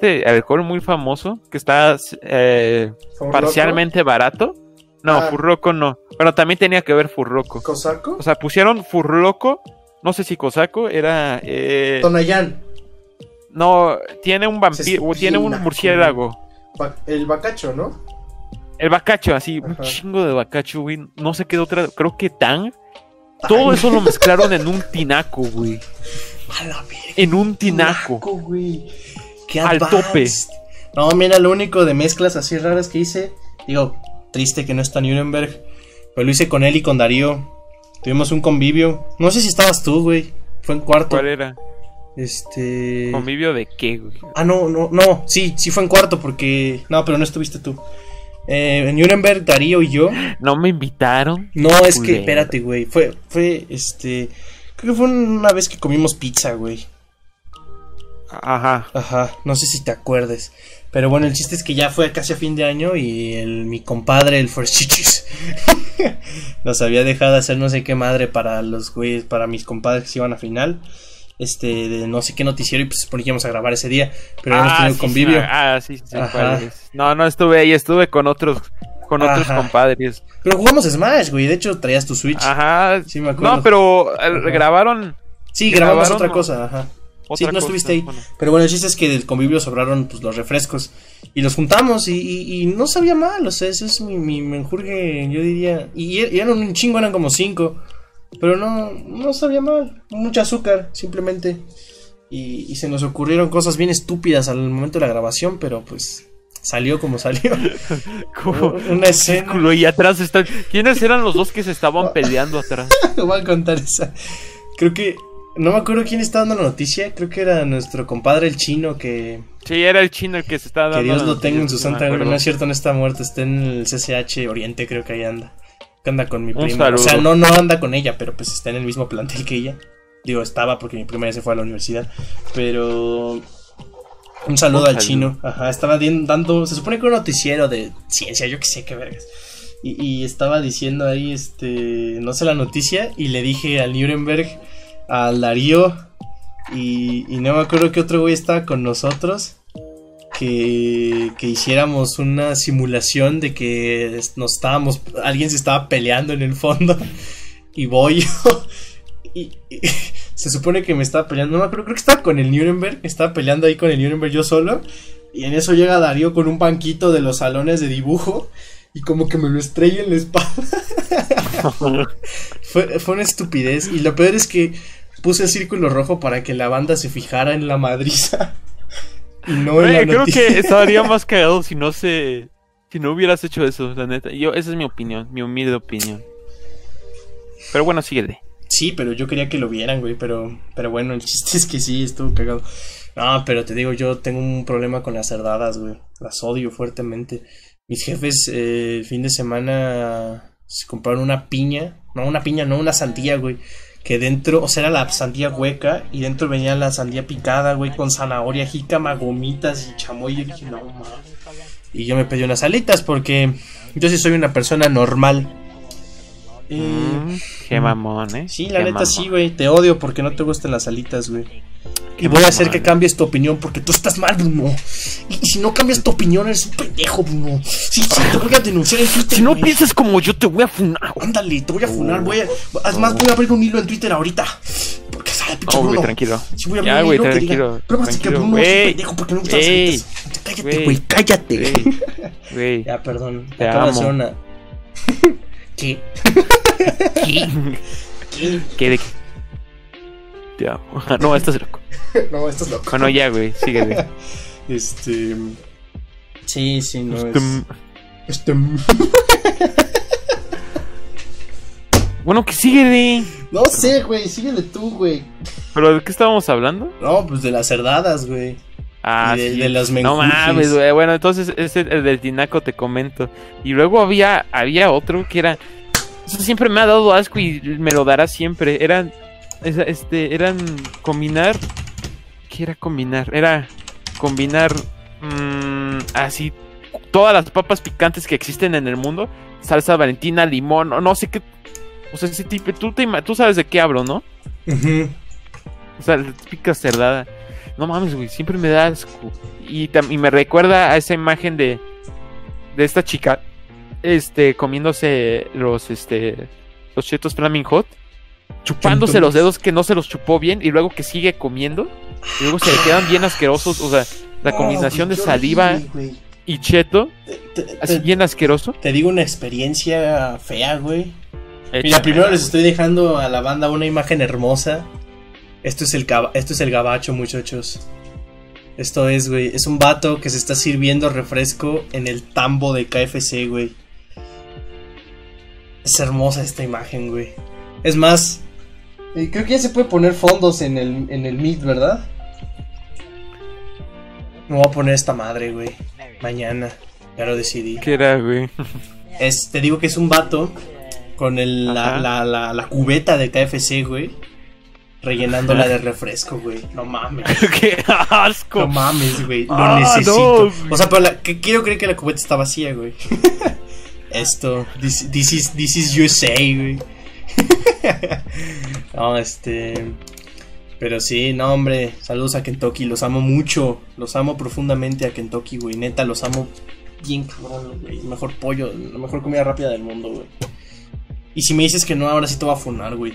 Este alcohol muy famoso que está eh, parcialmente barato. No, Ah. Furroco no. Pero también tenía que ver Furroco. ¿Cosaco? O sea, pusieron Furloco. No sé si Cosaco era. Eh, Tonayán. no, tiene un vampiro, tiene un murciélago. El bacacho, ¿no? El bacacho, así, un chingo de bacacho, güey. No sé qué otra, creo que tan. Todo eso lo mezclaron en un tinaco, güey. A la. En un tinaco. güey. Qué Al advanced. No, mira, lo único de mezclas así raras que hice. Digo, triste que no está Nuremberg. Pero lo hice con él y con Darío. Tuvimos un convivio. No sé si estabas tú, güey. Fue en cuarto. ¿Cuál era? Este. ¿Convivio de qué, güey? Ah, no, no, no. Sí, sí fue en cuarto porque. No, pero no estuviste tú. Eh, en Nuremberg, Darío y yo. No me invitaron. No, es que, espérate, güey. Fue, fue, este. Creo que fue una vez que comimos pizza, güey. Ajá. Ajá, no sé si te acuerdes. Pero bueno, el chiste es que ya fue casi a fin de año y el, mi compadre, el First Chichis, nos había dejado hacer no sé qué madre para los güeyes, para mis compadres que se iban a final. Este, de no sé qué noticiero y pues íbamos a grabar ese día. Pero hemos tenido sí, convivio. sí, ah, sí, sí. No, no estuve ahí, estuve con otros, con otros compadres. Pero jugamos Smash, güey. De hecho, traías tu Switch. Ajá. Sí, me acuerdo. No, pero eh, Ajá. grabaron sí, grabamos grabaron, otra cosa, ajá. Sí, no cosa, estuviste ahí. bueno. Pero bueno, el chiste es que del convivio sobraron pues, los refrescos. Y los juntamos y, y- y no sabía mal. O sea, ese es mi, mi menjurgue, yo diría. Y, y eran un chingo, eran como cinco. Pero no, no sabía mal. Mucho azúcar, simplemente. Y, y se nos ocurrieron cosas bien estúpidas al momento de la grabación, pero pues salió como salió. Como Una escena. y atrás están. ¿Quiénes eran los dos que se estaban peleando atrás? Voy a contar esa. Creo que. No me acuerdo quién estaba dando la noticia. Creo que era nuestro compadre el chino que. Sí, era el chino el que se estaba dando. Que Dios lo tenga en su santa gloria. No es cierto, no está muerto. Está en el CCH Oriente, creo que ahí anda. Que anda con mi Un prima. O sea, no, no anda con ella, pero pues está en el mismo plantel que ella. Digo, estaba porque mi prima ya se fue a la universidad. Pero. Un saludo Un al chino. Ajá, estaba dando. Se supone que un noticiero de ciencia, yo qué sé qué vergas. Y, y estaba diciendo ahí, este. No sé la noticia. Y le dije al Nuremberg, al Darío. Y, y no me acuerdo qué otro güey estaba con nosotros. que, que hiciéramos una simulación de que nos estábamos, alguien se estaba peleando en el fondo y voy yo y, y se supone que me estaba peleando, no me acuerdo, creo que estaba con el Nuremberg, estaba peleando ahí con el Nuremberg yo solo y en eso llega Darío con un banquito de los salones de dibujo y como que me lo estrella en la espalda. fue, fue una estupidez y lo peor es que puse el círculo rojo para que la banda se fijara en la madriza. Y no en Güey, la creo noticia. que estaría más cagado si no se. Si no hubieras hecho eso, la neta. Yo, esa es mi opinión, mi humilde opinión. Pero bueno, síguele. Sí, pero yo quería que lo vieran, güey, pero, pero bueno, el chiste es que sí, estuvo cagado. No, pero te digo, yo tengo un problema con las cerdadas, güey. Las odio fuertemente. Mis jefes eh, el fin de semana se compraron una piña. No, una piña, no, una sandía, güey. Que dentro, o sea, era la sandía hueca y dentro venía la sandía picada, güey, con zanahoria, jícama, gomitas y chamoy. Y yo dije, no, mames. Y yo me pedí unas alitas porque yo sí soy una persona normal. Eh, Mm, qué mamón, eh. Sí, la Qué neta mamón. sí, güey. Te odio porque no te gustan las alitas, güey. Y voy a hacer mamón. que cambies tu opinión porque tú estás mal, Bruno. Y, y si no cambias tu opinión, eres un pendejo, Bruno. Sí, sí, te voy a denunciar en Twitter. Si no güey. piensas como yo, te voy a funar. güey. Ándale, te voy a funar. Voy a, además, voy a abrir un hilo en Twitter ahorita. Porque sabe, pinche Oh, güey, Bruno. tranquilo. Sí, voy a abrir Ya, un güey, hilo que tranquilo. diga. Pruebas que. Bruno es un Güey, pendejo porque no gusta las. Cállate, güey. güey, cállate. Güey, güey. Ya, perdón. Te Acabo de amo. una. ¿Qué? ¿Qué? ¿Qué? ¿Qué de qué? Te amo. No, estás loco. No, estás loco. Bueno, ya, güey, síguele. Este. Sí, sí, no Este, es. Este. Bueno, que síguele. No sé, güey, síguele tú, güey. ¿Pero de qué estábamos hablando? No, pues de las cerdadas, güey. Ah, de- sí. de los No mames, güey. Bueno, entonces ese el del tinaco te comento. Y luego había había otro que era eso siempre me ha dado asco y me lo dará siempre. Eran este eran combinar ¿Qué era combinar? Era combinar mm, así todas las papas picantes que existen en el mundo, salsa valentina, limón, no, no sé qué o sea, ese tipo, tú, te tú sabes de qué hablo, ¿no? O sea, la típica cerdada. No mames, güey, siempre me da asco. Y, y me recuerda a esa imagen de, de esta chica, este, comiéndose los, este, los chetos Flaming Hot, chupándose los dedos que no se los chupó bien y luego que sigue comiendo y luego se le quedan bien asquerosos. O sea, la combinación de saliva y cheto, Te, te- así te- bien asqueroso. te digo una experiencia fea, güey. Mira, primero les estoy dejando a la banda una imagen hermosa. Esto es el, esto es el gabacho, muchachos. Esto es, güey. Es un vato que se está sirviendo refresco en el tambo de KFC, güey. Es hermosa esta imagen, güey. Es más, eh, creo que ya se puede poner fondos en el, en el Meet, ¿verdad? Me voy a poner esta madre, güey. Mañana. Ya lo decidí. ¿Qué era, güey? Es, te digo que es un vato con el, la, la, la, la cubeta de KFC, güey. Rellenándola de refresco, güey. No mames. ¡Qué asco! No mames, güey. Lo Ah, necesito. no, o sea, pero la- que quiero creer que la cubeta está vacía, güey. Esto. This, this is, this is USA, güey. no, este. Pero sí, no, hombre. Saludos a Kentucky. Los amo mucho. Los amo profundamente a Kentucky, güey. Neta, los amo bien cabrón, güey. El mejor pollo, la mejor comida rápida del mundo, güey. Y si me dices que no, ahora sí te voy a funar, güey.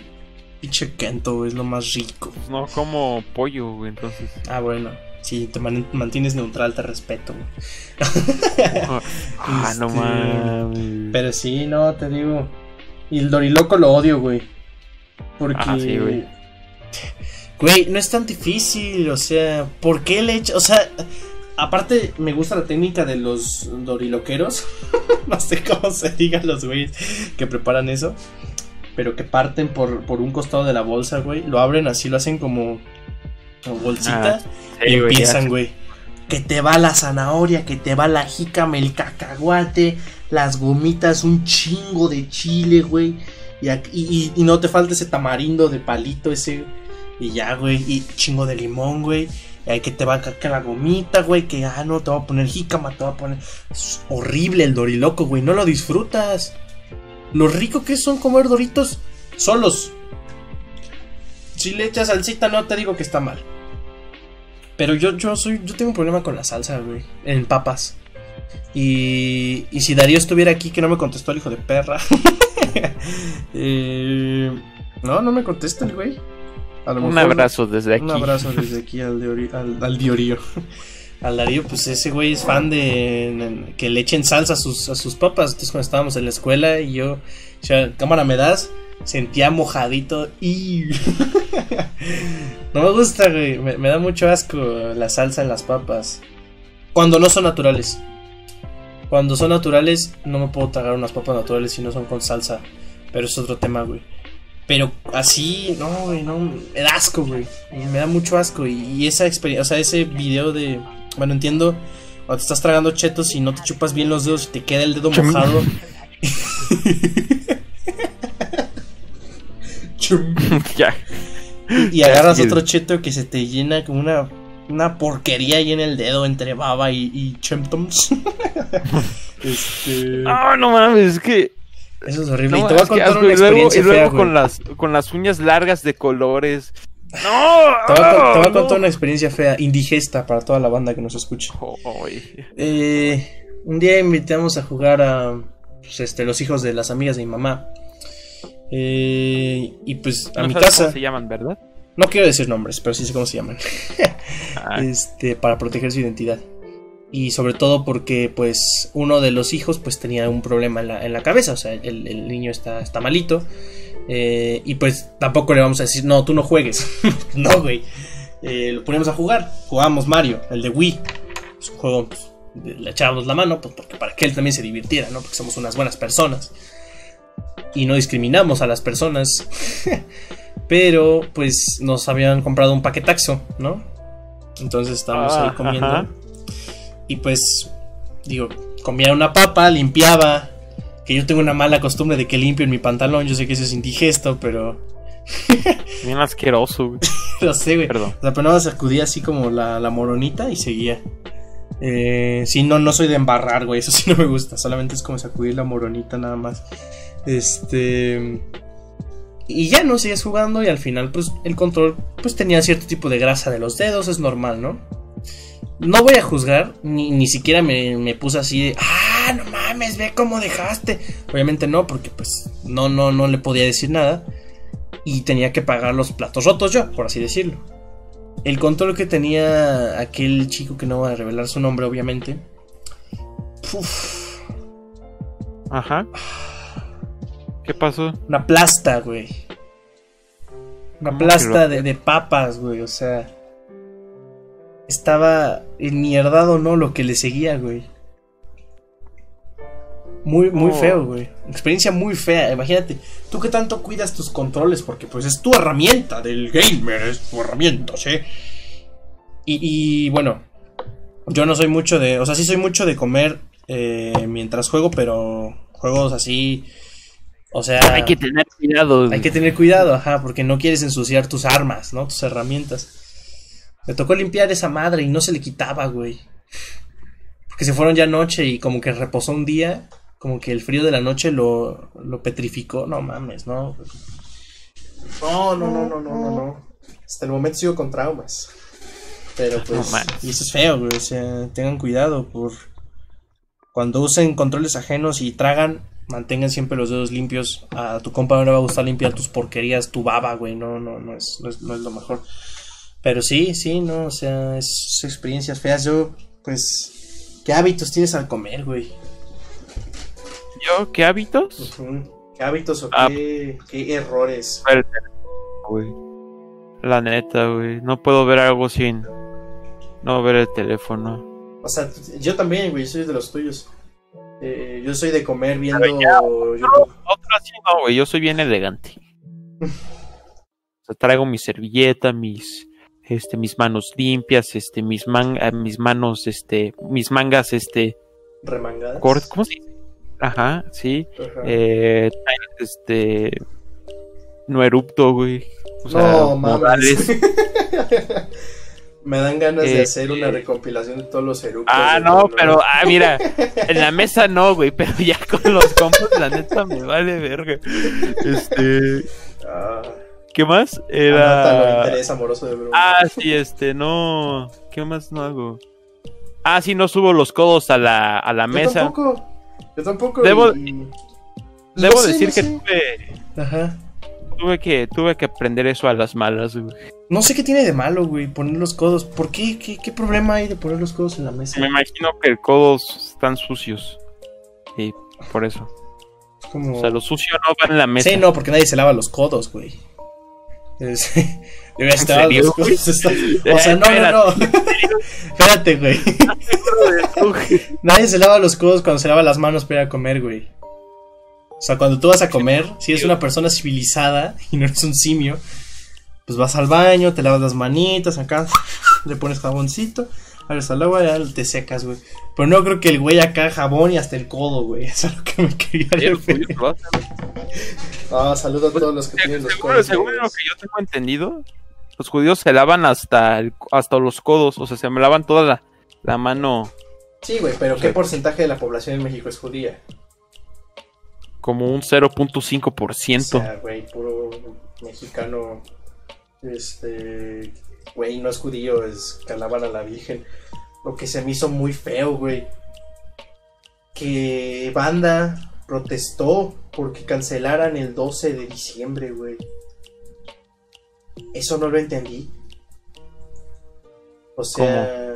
Pinche Kento, güey, es lo más rico. No como pollo, güey, entonces. Ah, bueno. Si te man- mantienes neutral, te respeto, güey. Ah, no Este, mames. Pero sí, no, te digo. Y el Doriloco lo odio, güey. Porque. Ah, sí, güey. Güey, no es tan difícil, o sea, ¿por qué le echa? O sea, aparte me gusta la técnica de los doriloqueros. no sé cómo se digan los güeyes que preparan eso. Pero que parten por, por un costado de la bolsa, güey. Lo abren así, lo hacen como, como bolsita. Ah, Sí, y güey, empiezan, ya. güey. Que te va la zanahoria, que te va la jícama, el cacahuate, las gomitas, un chingo de chile, güey. Y, y, no te falta ese tamarindo de palito ese. Y ya, güey. Y chingo de limón, güey. Y que te va a caer la gomita, güey. Que, ah, no, te va a poner jícama, te va a poner... Es horrible el doriloco, güey. No lo disfrutas. Lo rico que son comer doritos solos. Si le echas salsita, no te digo que está mal. Pero yo, yo soy, yo tengo un problema con la salsa, güey. En papas. Y, y si Darío estuviera aquí, que no me contestó el hijo de perra. Eh, no, no me contesta el güey. Un abrazo desde aquí. Un abrazo desde aquí al, Diori- al, al Diorío. Al Darío, pues ese güey es fan de que le echen salsa a sus, a sus papas. Entonces cuando estábamos en la escuela y yo, o sea, cámara me das, sentía mojadito y... no me gusta, güey. Me, me da mucho asco la salsa en las papas. Cuando no son naturales. Cuando son naturales, no me puedo tragar unas papas naturales si no son con salsa. Pero es otro tema, güey. Pero así, no, güey, no, me da asco, güey. Me da mucho asco. Y, y esa experiencia, o sea, ese video de. Bueno, entiendo. Cuando te estás tragando chetos y no te chupas bien los dedos y te queda el dedo Chum. mojado. Chum. ya. y agarras otro cheto que se te llena como una, una porquería ahí en el dedo entre baba y, y chemtoms. este, No, no mames, es que. eso es horrible. no, y te voy a contar asco, una y luego, experiencia y luego fea, güey. con las con las uñas largas de colores. No, Te voy, a, te voy a no. contar una experiencia fea, indigesta para toda la banda que nos escucha. Ay. Eh, un día invitamos a jugar a pues, este, los hijos de las amigas de mi mamá. Eh, y pues a No mi sabes casa. cómo se llaman, ¿verdad? No quiero decir nombres, pero sí sé cómo se llaman. Ah, Este, para proteger su identidad. Y sobre todo porque, pues, uno de los hijos, pues, tenía un problema en la, en la cabeza. O sea, el, el niño está, está malito. Eh, y pues tampoco le vamos a decir, no, tú no juegues. no, güey. Eh, lo ponemos a jugar. Jugábamos Mario, el de Wii. Pues, le echábamos la mano, pues, porque para que él también se divirtiera, ¿no? Porque somos unas buenas personas. Y no discriminamos a las personas. Pero, pues, nos habían comprado un paquetaxo, ¿no? Entonces estábamos Ah, ahí comiendo. ajá. Y pues, digo, comía una papa, limpiaba. Que yo tengo una mala costumbre de que limpio en mi pantalón. Yo sé que eso es indigesto, pero. bien asqueroso, güey. No sé, güey. Perdón. O sea, pero nada más sacudía así como la, la moronita y seguía. Eh, sí, no, no soy de embarrar, güey. Eso sí no me gusta. Solamente es como sacudir la moronita nada más. Este. Y ya no sigues jugando y al final, pues, el control, pues tenía cierto tipo de grasa de los dedos, es normal, ¿no? No voy a juzgar, ni, ni siquiera me, me puse así de, ah, no mames, ve cómo dejaste. Obviamente no, porque pues no, no, no le podía decir nada. Y tenía que pagar los platos rotos yo, por así decirlo. El control que tenía aquel chico que no va a revelar su nombre, obviamente. Uf, Ajá. ¿Qué pasó? una plasta, güey. Una ¿Cómo que plasta lo- de, de papas, güey. O sea. Estaba enmierdado, ¿no? Lo que le seguía, güey. Muy, muy Oh. feo, güey. Experiencia muy fea. Imagínate, tú que tanto cuidas tus controles, porque pues es tu herramienta del gamer, es tu herramienta, ¿sí? Y, y, bueno, yo no soy mucho de. O sea, sí soy mucho de comer eh, mientras juego, pero juegos así. O sea. Hay que tener cuidado. Hay que tener cuidado, ajá, porque no quieres ensuciar tus armas, ¿no? Tus herramientas. Me tocó limpiar esa madre y no se le quitaba, güey. Porque se fueron ya noche y como que reposó un día, como que el frío de la noche lo, lo petrificó. No mames, no. No, no, no, no, no, no, no. Hasta el momento sigo con traumas. Pero pues. No mames. y eso es feo, güey. O sea, tengan cuidado por. Cuando usen controles ajenos y tragan, mantengan siempre los dedos limpios. A tu compa no le va a gustar limpiar tus porquerías, tu baba, güey. No, no, no es, no es, no es lo mejor. Pero sí, sí, no, o sea, es, es experiencias feas. Yo, pues, ¿qué hábitos tienes al comer, güey? ¿Yo? ¿Qué hábitos? ¿Qué hábitos o Ah. qué, qué errores? Güey. La neta, güey. No puedo ver algo sin no ver el teléfono. O sea, yo también, güey, soy de los tuyos. Eh, yo soy de comer viendo ya, YouTube. Otro así no, güey. Yo soy bien elegante. O sea, traigo mi servilleta, mis este mis manos limpias, este mis man eh, mis manos este mis mangas este Remangadas. cort ¿cómo se dice? Ajá, sí. Ajá. Eh, este no erupto, güey. O sea, no, modales. Me dan ganas de Eh, hacer una recopilación de todos los eructos. Ah, no, pero, ah, mira, en la mesa no, güey, pero ya con los compas, la neta me vale verga. Este, Ah, ¿qué más? Era. interés amoroso de Bruno. Ah, sí, este, no. ¿Qué más no hago? Ah, sí, no subo los codos a la, a la Yo mesa. tampoco. Yo tampoco. Debo- y- Debo No sé, decir no que sé. tuve, Ajá. Tuve que tuve que aprender eso a las malas, güey. No sé qué tiene de malo, güey, poner los codos. ¿Por qué? ¿Qué, qué problema hay de poner los codos en la mesa? Me imagino que el codos están sucios. Y por eso. Es como... O sea, lo sucio no va en la mesa. Sí, no, porque nadie se lava los codos, güey. Es- a estar los codos. está- O sea, no, no, no. Espérate, güey. Nadie se lava los codos cuando se lava las manos para ir a comer, güey. O sea, cuando tú vas a comer, si eres una persona civilizada y no eres un simio, pues vas al baño, te lavas las manitas, acá le pones jaboncito, abres al agua y ya te secas, güey. Pero no creo que el güey acá jabón y hasta el codo, güey. Eso es lo que me quería referir. Ah, saludo a todos los que tienen los codos. según lo que yo tengo entendido, los judíos se lavan hasta, el- hasta los codos. O sea, se me lavan toda la, la mano Sí, güey, pero ¿qué porcentaje de la población en México es judía? Como un O 0.5%. sea, güey, puro mexicano, este, güey, no es judío, es que alaban a la Virgen. Lo que se me hizo muy feo, güey. Que banda protestó porque cancelaran el 12 de diciembre, güey. Eso no lo entendí. O sea,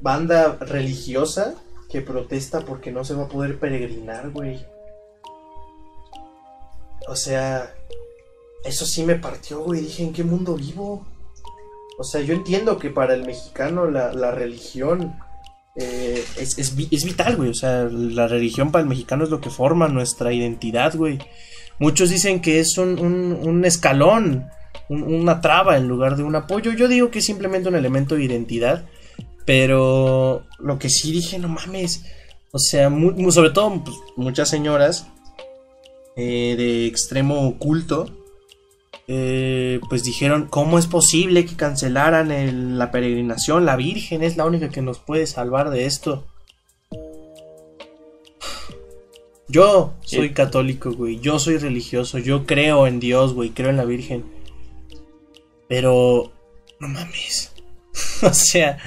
banda religiosa que protesta porque no se va a poder peregrinar, güey. O sea, eso sí me partió, güey. Dije, ¿en qué mundo vivo? O sea, yo entiendo que para el mexicano la, religión eh, es, es vi- es vital, güey. O sea, la religión para el mexicano es lo que forma nuestra identidad, güey. Muchos dicen que es un, un- escalón, un- una traba en lugar de un apoyo. Yo digo que es simplemente un elemento de identidad. Pero lo que sí dije, no mames. O sea, sobre todo pues, muchas señoras eh, de extremo culto, eh, pues dijeron, ¿cómo es posible que cancelaran el- la peregrinación? La Virgen es la única que nos puede salvar de esto. Yo soy católico, güey. Yo soy religioso. Yo creo en Dios, güey. Creo en la Virgen. Pero... No mames. o sea...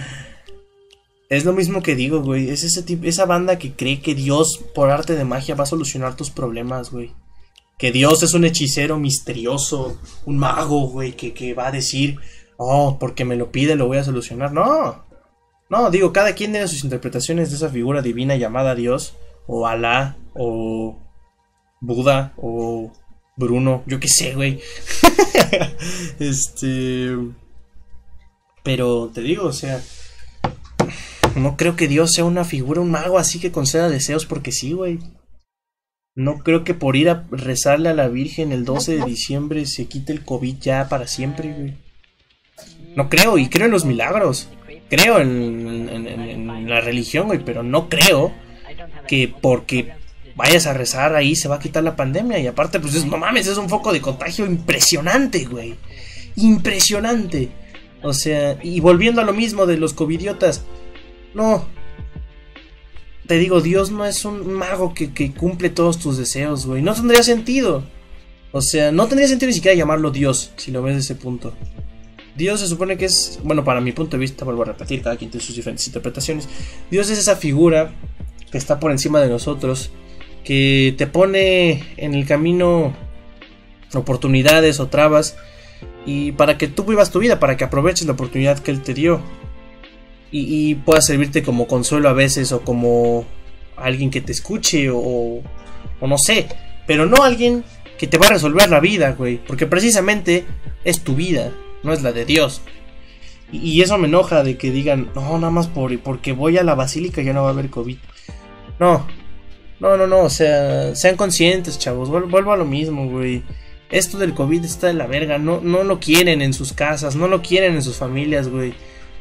Es lo mismo que digo, güey. Es ese tipo, esa banda que cree que Dios, por arte de magia, va a solucionar tus problemas, güey. Que Dios es un hechicero misterioso, un mago, güey, que, que va a decir, oh, porque me lo pide, lo voy a solucionar. No. No, digo, cada quien tiene sus interpretaciones de esa figura divina llamada Dios, o Alá, o Buda, o Bruno, yo qué sé, güey. este. Pero te digo, o sea. No creo que Dios sea una figura, un mago así que conceda deseos porque sí, güey. No creo que por ir a rezarle a la Virgen el 12 de diciembre se quite el COVID ya para siempre, güey. No creo, y creo en los milagros. Creo en, la religión, güey, pero no creo que porque vayas a rezar ahí se va a quitar la pandemia. Y aparte, pues es- no mames, es un foco de contagio impresionante, güey. Impresionante. O sea, y volviendo a lo mismo de los covidiotas. No. Te digo, Dios no es un mago que, cumple todos tus deseos, güey. No tendría sentido. O sea, no tendría sentido ni siquiera llamarlo Dios, si lo ves de ese punto. Dios se supone que es, bueno, para mi punto de vista, vuelvo a repetir, cada quien tiene sus diferentes interpretaciones. Dios es esa figura que está por encima de nosotros, que te pone en el camino oportunidades o trabas y para que tú vivas tu vida, para que aproveches la oportunidad que Él te dio y, y pueda servirte como consuelo a veces o como alguien que te escuche o, o no sé, pero no alguien que te va a resolver la vida, güey, porque precisamente es tu vida, no es la de Dios. Y, eso me enoja de que digan, no, nada más por, porque voy a la basílica ya no va a haber COVID. No, no, no, no, o sea, sean conscientes, chavos, vuel- vuelvo a lo mismo, güey. Esto del COVID está de la verga, no, no lo quieren en sus casas, no lo quieren en sus familias, güey.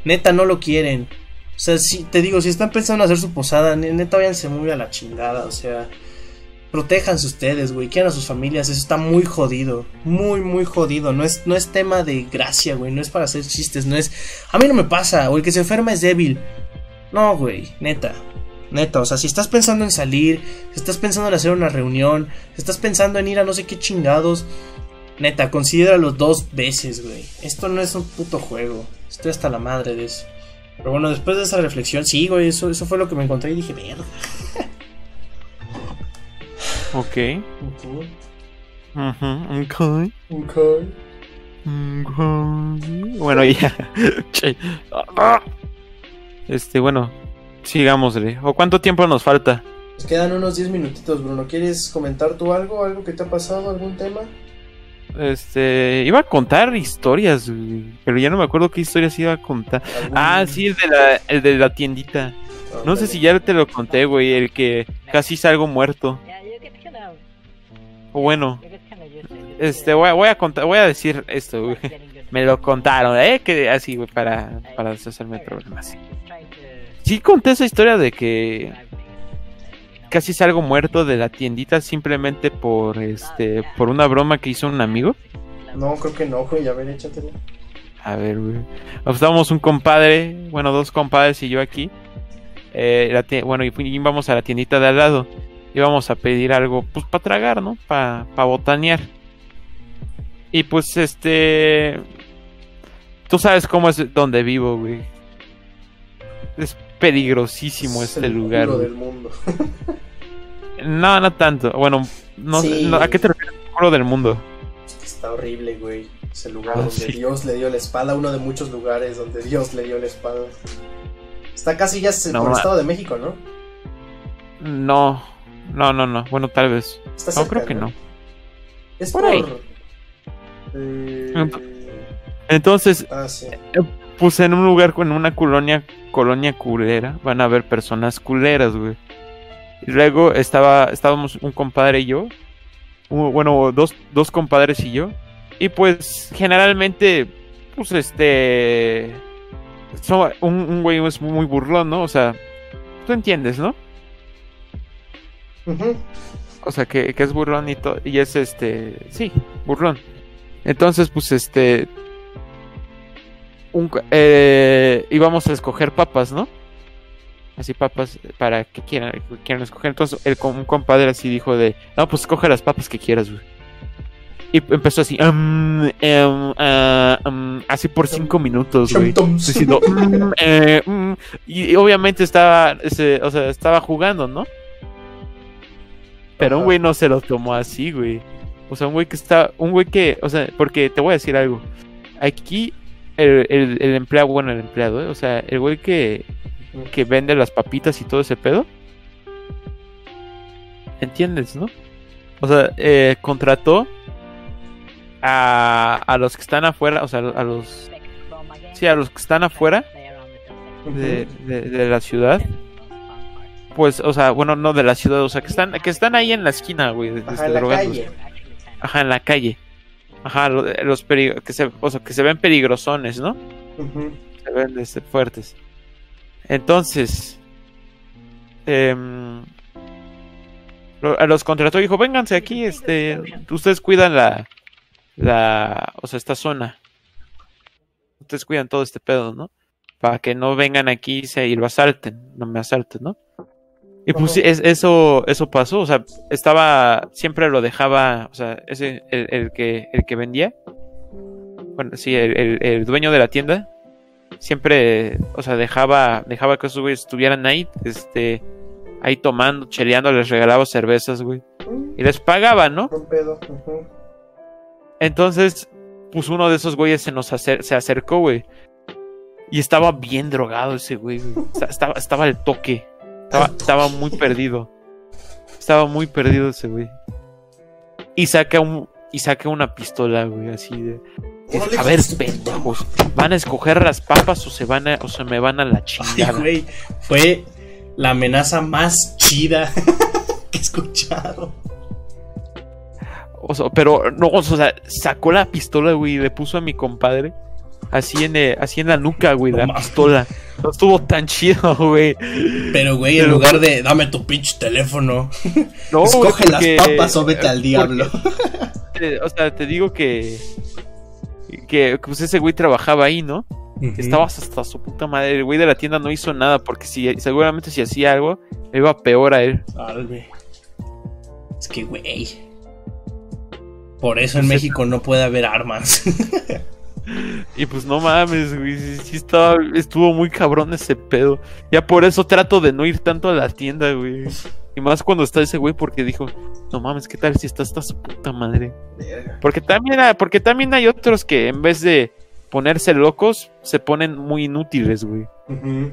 Neta, no lo quieren. O sea, si, te digo, si están pensando en hacer su posada, ne- neta, váyanse muy a la chingada, o sea. Protéjanse ustedes, güey, quieran a sus familias, eso está muy jodido, muy, muy jodido, no es, no es tema de gracia, güey, no es para hacer chistes, no es... A mí no me pasa, o el que se enferma es débil. No, güey, neta, neta, o sea, si estás pensando en salir, si estás pensando en hacer una reunión, si estás pensando en ir a no sé qué chingados, neta, considéralo dos veces, güey. Esto no es un puto juego, estoy hasta la madre de eso. Pero bueno, después de esa reflexión, sí, güey, eso, eso fue lo que me encontré y dije, verga. Ok. Ok. Ujú, ok. Ok. Ok. Bueno, ya. Este, bueno, sigámosle. ¿O cuánto tiempo nos falta? Nos quedan unos 10 minutitos, Bruno. ¿Quieres comentar tú algo? ¿Algo que te ha pasado? ¿Algún tema? Este, iba a contar historias, güey, pero ya no me acuerdo qué historias iba a contar. ¿Algún- Ah, sí, el de la, el de la tiendita. No sé si ya te lo conté, güey, el que casi salgo muerto. O bueno, este, voy a, voy a contar, voy a decir esto, güey. Me lo contaron, ¿eh? Que así, güey, para, para deshacerme de problemas. Sí conté esa historia de que casi salgo muerto de la tiendita simplemente por, este, por una broma que hizo un amigo. No, creo que no, güey. A ver, échatelo. A ver, güey. Estábamos un compadre, bueno, dos compadres y yo aquí. Eh, la bueno, y íbamos a la tiendita de al lado. Íbamos a pedir algo, pues, para tragar, ¿no? Para botanear. Y pues, este... Tú sabes cómo es donde vivo, güey. Es peligrosísimo Es este el lugar. del mundo. No, no tanto. Bueno, no, Sí. no, ¿a qué te refieres? Culo del mundo. Está horrible, güey. Es el lugar Ah, donde sí. Dios le dio la espalda. Uno de muchos lugares donde Dios le dio la espalda. Está casi ya No, por el Estado de México, ¿no? No, no, no, no. Bueno, tal vez. Está No, creo que no. Es Por por... ahí. eh, Entonces, Ah, sí. Pues en un lugar con una colonia, colonia culera, van a haber personas culeras, güey. Y luego estaba, estábamos un compadre y yo, bueno, dos, dos compadres y yo, y pues generalmente, pues este, so- un, un güey es muy burlón, ¿no? O sea, tú entiendes, ¿no? Ujú. O sea, que, que es burlón y todo. Y es este. Sí, burlón. Entonces, pues este. Un, eh, íbamos a escoger papas, ¿no? Así papas para que quieran, que quieran escoger. Entonces, el, un compadre así dijo de. No, pues escoge las papas que quieras, güey. Y empezó así. "Mm, em, ah, mm", así por cinco minutos, güey. Diciendo, "Mm, eh, mm", y, obviamente estaba, ese, o sea, estaba jugando, ¿no? Pero un güey no se lo tomó así, güey. O sea, un güey que está, un güey que, o sea, porque te voy a decir algo. Aquí el, el, el empleado, bueno, el empleado, ¿eh? o sea, el güey que, que vende las papitas y todo ese pedo. ¿Entiendes, no? O sea, eh, contrató a, a los que están afuera, o sea, a los, sí, a los que están afuera de, de- de la ciudad. Pues, o sea, bueno, no de la ciudad, o sea, que están, que están ahí en la esquina, güey, Ajá, este, en la calle. Ajá, en la calle. Ajá, lo- los perig- que se, o sea, que se ven peligrosones, ¿no? Se ven este, fuertes. Entonces, a los contrató y dijo, vénganse aquí, este, ustedes cuidan la, la, o sea, esta zona. Ustedes cuidan todo este pedo, ¿no? Para que no vengan aquí y se- y lo asalten, no me asalten, ¿no? Y pues sí, es- eso, eso pasó, o sea, estaba, siempre lo dejaba, o sea, ese, el, el que, el que vendía, bueno, sí, el, el- el dueño de la tienda, siempre, o sea, dejaba, dejaba que esos güeyes estuvieran ahí, este, ahí tomando, cheleando, les regalaba cervezas, güey, y les pagaba, ¿no? Entonces, pues uno de esos güeyes se nos acer- se acercó, güey. Y estaba bien drogado ese güey, güey. Esta- Estaba, estaba al toque. Estaba, estaba muy perdido. Estaba muy perdido ese güey. Y saca un. Y saca una pistola, güey, así de. A ver, puta pendejos. ¿Van a escoger las papas o se van a, o se me van a la Ay, chingada? güey. Fue la amenaza más chida que he escuchado. O sea, pero no, o sea, sacó la pistola, güey, y le puso a mi compadre así en, eh, así en la nuca, güey, la pistola. No estuvo tan chido, güey. Pero, güey, en lugar de dame tu pinche teléfono, No, escoge güey, las papas o vete al diablo. porque, o sea, te digo que que pues ese güey trabajaba ahí, ¿no? Estabas hasta su puta madre. El güey de la tienda no hizo nada porque si seguramente si hacía algo le iba peor a él. Salve. Es que, güey. Por eso en México no puede haber armas. Y pues no mames, güey. Sí, sí estaba, estuvo muy cabrón ese pedo. Ya por eso trato de no ir tanto a la tienda, güey. Y más cuando está ese güey porque dijo, no mames, ¿qué tal si está hasta su puta madre? Porque también, hay- porque también hay otros que en vez de ponerse locos, se ponen muy inútiles, güey. Ujú.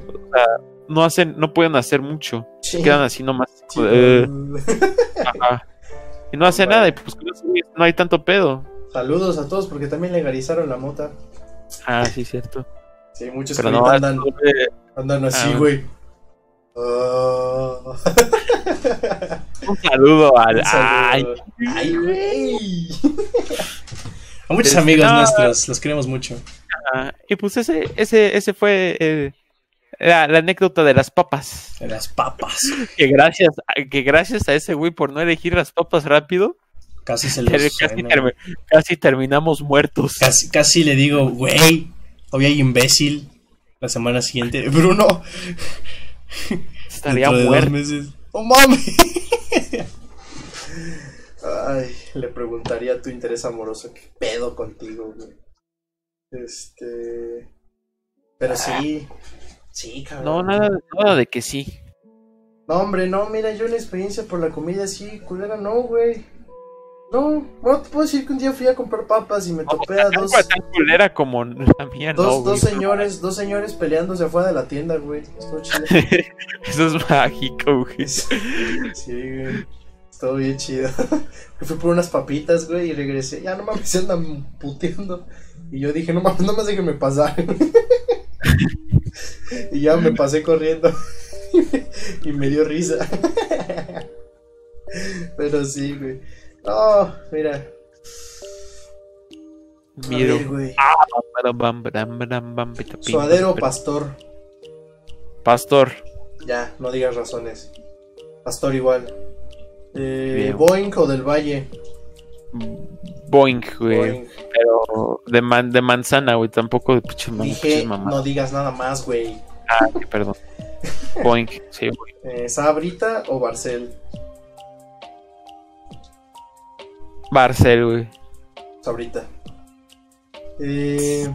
No hacen, no pueden hacer mucho. Sí. Quedan así nomás. Sí, eh, ajá. Y no hace nada, y pues no hay tanto pedo. Saludos a todos porque también legalizaron la mota. Ah, sí, cierto. Sí, muchos Pero que no, andan, eh, andan así, Ah. güey. Ah. un saludo al. Un saludo. Ay, güey. A muchos amigos no. nuestros, los queremos mucho. ah, y pues ese, ese, ese fue eh, la, la anécdota de las papas. De las papas. Que gracias, que gracias a ese güey por no elegir las papas rápido, Casi se los casi, suena. termi- casi terminamos muertos. Casi, casi le digo, güey, hoy hay imbécil. La semana siguiente, Bruno. Estaría de muerto. meses. ¡Oh, mames! Ay, le preguntaría a tu interés amoroso, ¿qué pedo contigo, güey? Este. Pero sí. Sí, cabrón. No, nada, nada de que sí. No, hombre, no, mira, yo una experiencia por la comida así, culera, no, güey. No, bueno, te puedo decir que un día fui a comprar papas y me topé a dos, Tan culera como la mía, dos, no, dos señores, dos señores peleándose afuera de la tienda, güey. Estuvo chido. Eso es mágico, güey. Sí, güey. Estuvo bien chido. Fui por unas papitas, güey, y regresé. Ya no mames, se andan puteando. Y yo dije, no mames, no más déjenme pasar. y ya me pasé corriendo. y me dio risa. Pero sí, güey. No, mira. Miro. pim, Suadero pastor. Pastor. Ya, no digas razones. Pastor igual. Eh. Boeing o del Valle. Boing, güey. Boeing. Pero de, man- de manzana, güey. Tampoco de pinches Dije, mamadas. no digas nada más, güey. Ah, sí, perdón. Boing, sí, güey. Eh, ¿Sabrita o Barcel? Barcel, güey. Sabrita. Eh,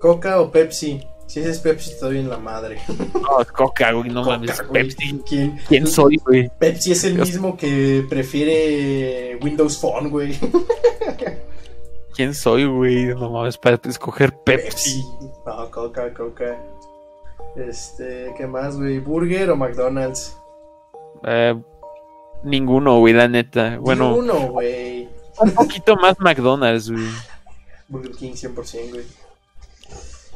¿Coca o Pepsi? Si ese es Pepsi, estoy en la madre. No, es Coca, güey. No Coca, mames. güey. Pepsi. ¿Quién, ¿Quién soy, güey? Pepsi es el Dios. mismo que prefiere Windows Phone, güey. ¿Quién soy, güey? No mames, para escoger Pepsi. No, Coca, Coca. Este, ¿qué más, güey? ¿Burger o McDonald's? Eh, ninguno, güey, la neta. Bueno, Ni uno, güey. un poquito más McDonald's, güey. Burger King 100%, güey.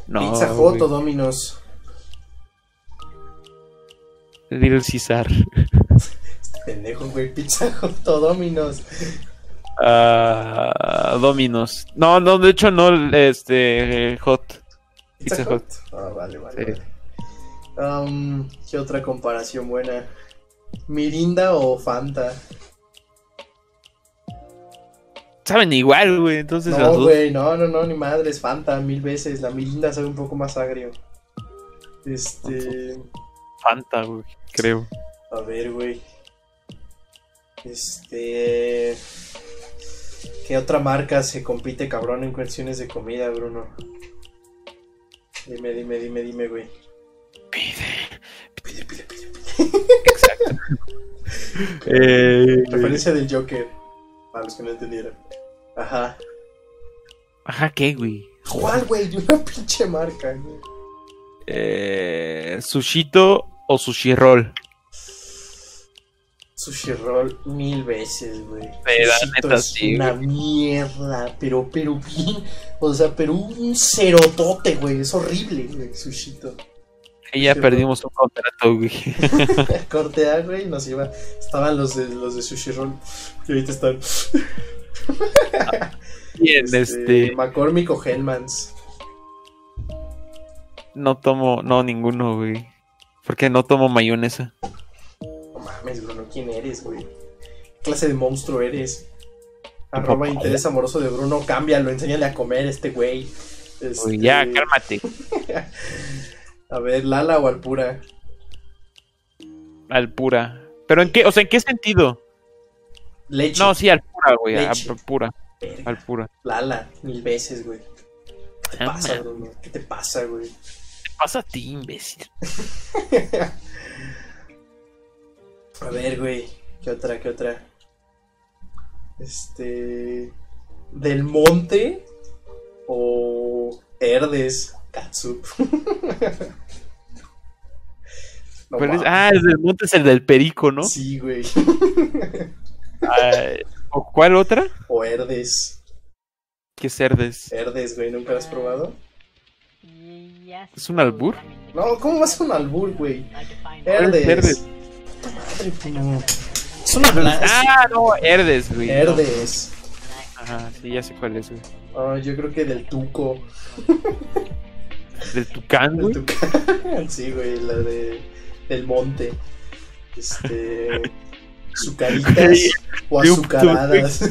No, Pizza. Hut o Domino's. Little Caesar. Pendejo, güey. Pizza Hut o Domino's. Ah, Dominos. No, no, de hecho no, este, Hot. Pizza, Pizza Hut. Ah, vale, vale. Sí. vale. Um, ¿Qué otra comparación buena? ¿Mirinda o Fanta? Saben igual, güey, entonces No, dos. güey, no, no, no, ni madres, Fanta, mil veces. La Mirinda sabe un poco más agrio. Este. Fanta, güey, creo. A ver, güey. Este. ¿Qué otra marca se compite cabrón en cuestiones de comida, Bruno? Dime, dime, dime, dime, güey. Pide. Pide, pide, pide, pide. Eh, Referencia del Joker. Para los que no entendieron. Ajá. Ajá, ¿qué, güey? ¿Cuál, güey? De una pinche marca, güey. Eh, sushito o sushi roll. Sushi roll mil veces, güey. La Sushito neta, es sí, Una güey. mierda, pero, pero bien. O sea, pero un cerotote, güey. Es horrible, güey, Sushito. Y ya Sí, perdimos un contrato, güey. Corte A, güey, nos iba. Estaban los de los de Sushi Roll. Y ahorita están. Bien, este, McCormick o Hellmans. no tomo, no, ninguno, güey. Porque no tomo mayonesa. No mames, Bruno, ¿quién eres, güey? ¿Qué clase de monstruo eres? Arroba Papá. interés amoroso de Bruno, cámbialo, enséñale a comer a este güey. Este, Güey, ya, cálmate. A ver, Lala o Alpura. Al pura. ¿Pero en qué? O sea, ¿en qué sentido? Leche. No, sí, al pura, güey. Leche. Al pura. Verga. al pura. Lala, mil veces, güey. ¿Qué te Ah, pasa. Bruno? ¿Qué te pasa, güey? ¿Qué pasa a ti, imbécil? A ver, güey. ¿Qué otra? ¿Qué otra? Este. ¿Del monte? ¿O Herdes? Katsup. No ¿Cuál es? Ah, el del monte es el del perico, ¿no? Sí, güey. Ah, ¿o ¿Cuál otra? O Herdes. ¿Qué cerdes? Herdes, güey. ¿Nunca lo has probado? ¿Es un albur? No, ¿cómo vas a un albur, güey? Herdes. Herdes. Puta madre. Es una blanca. Ah, no, Herdes, güey. Herdes. Ajá, sí, ya sé cuál es, güey. Ah, yo creo que del tuco. Del tucán, güey. Sí, güey, la de del monte. Este. Sucaritas o azucaradas.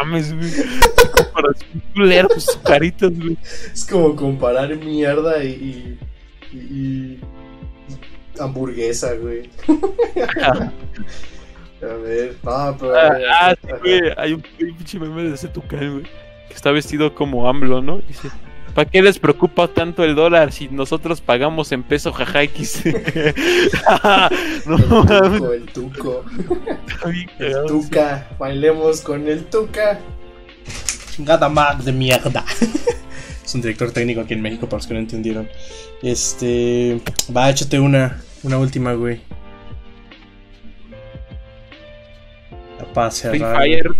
Mames, güey. Comparación culera, pues sus caritas, güey. Es como comparar mierda y. y, y- y hamburguesa, güey. A ver, no, pero. Ah, ah, sí, güey. Hay un, pinche meme de ese tucán, güey. Que está vestido como AMLO, ¿no? Dice. ¿Para qué les preocupa tanto el dólar si nosotros pagamos en peso jajaikis? no, El tuco, el tuco. El tuca. Bailemos con el tuca. Chingada Mac de mierda. es un director técnico aquí en México, para los que no entendieron. Este. Va, échate una. Una última, güey. La paz Free. Fire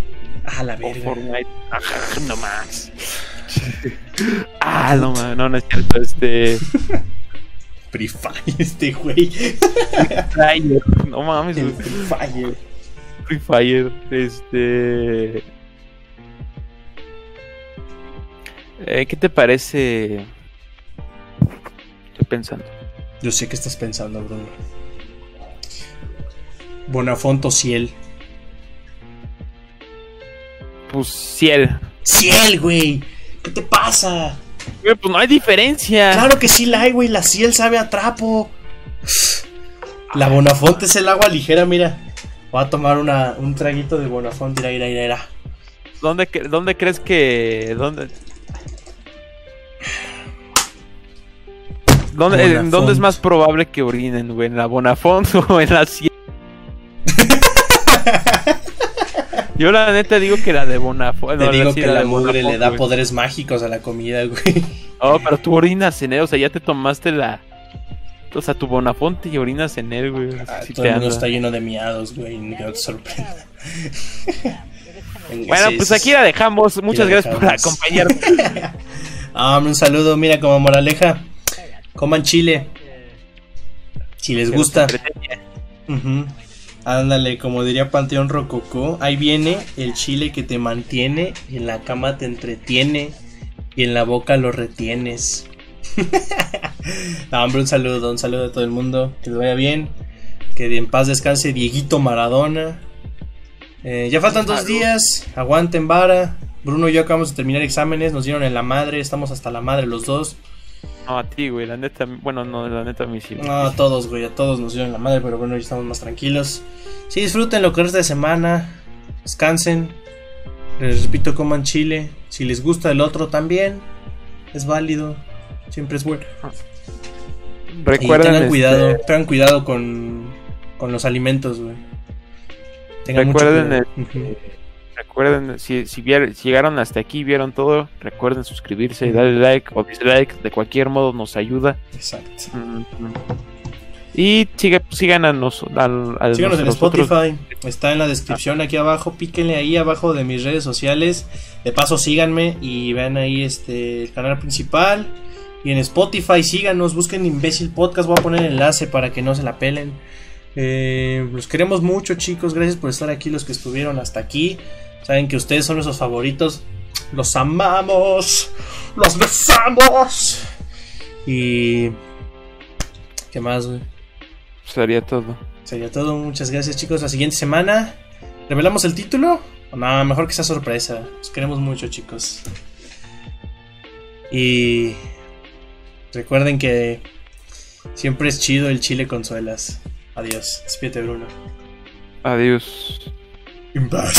Ah, la o verga. Fortnite. Ajá, no más. ah, no más. No, no es cierto. Este. Free Fire, este güey. Fire. No mames, El. Free Fire. Free Fire. Este. Eh, ¿Qué te parece? Estoy pensando. Yo sé que estás pensando, Bruno. Bonafonto Ciel. Pues Ciel. ¡Ciel, güey! ¿Qué te pasa? Güey, Pues no hay diferencia. Claro que sí la hay, güey. La Ciel sabe a trapo. La Bonafonte es el agua ligera, mira. Voy a tomar una, un traguito de Bonafonte. Mira, mira, mira. ¿Dónde, dónde crees que.? ¿Dónde.? ¿Dónde. ¿Dónde es más probable que orinen, güey? ¿En la Bonafont o en la Ciel? Yo la neta digo que la de Bonafont. Te no, digo que la de mugre le da güey. poderes mágicos a la comida, güey. Oh, pero tú orinas en él, o sea, ya te tomaste la. O sea, tu Bonafonte y orinas en él, güey. Ah, todo el mundo anda. está lleno de miados, güey. No te sorprenda. Bueno, sí, pues aquí la dejamos. Muchas la gracias por dejamos. acompañarnos. Ah, hombre, un saludo, mira, como moraleja. Coman chile. Si les gusta. Ujú. Ándale, como diría Panteón Rococó, ahí viene el chile que te mantiene y en la cama te entretiene y en la boca lo retienes. no, hombre, un saludo, un saludo a todo el mundo, que les vaya bien, que en paz descanse Dieguito Maradona. Eh, ya faltan dos días, aguanten vara. Bruno y yo acabamos de terminar exámenes, nos dieron en la madre, estamos hasta la madre los dos. No, a ti, güey, la neta. Bueno, no, la neta a mí sí. No, a todos, güey, a todos nos dieron la madre, pero bueno, ya estamos más tranquilos. Sí, disfruten lo que resta de semana, descansen. Les repito, coman chile. Si les gusta el otro también, es válido. Siempre es bueno. Y Recuerden. tengan este, cuidado, tengan cuidado con, con los alimentos, güey. Tengan mucho Recuerden, cuidado. Ujú. Recuerden, si, si, vier- si llegaron hasta aquí y vieron todo, recuerden suscribirse, darle like o dislike. De cualquier modo nos ayuda. Exacto. Mm. Y sigue, sigan a, nos, al- Síganos en nosotros. Spotify, está en la descripción aquí abajo, píquenle ahí abajo de mis redes sociales. De paso síganme y vean ahí este el canal principal. Y en Spotify síganos, busquen Imbécil Podcast, voy a poner el enlace para que no se la pelen. Eh, los queremos mucho chicos, gracias por estar aquí, los que estuvieron hasta aquí. Saben que ustedes son nuestros favoritos. Los amamos, los besamos. Y... ¿Qué más, güey? Sería todo. Sería todo, muchas gracias chicos. La siguiente semana, ¿revelamos el título? O no, mejor que sea sorpresa. Los queremos mucho chicos. Y recuerden que siempre es chido el chile con suelas. Adiós. Despídete Bruno. Adiós. In.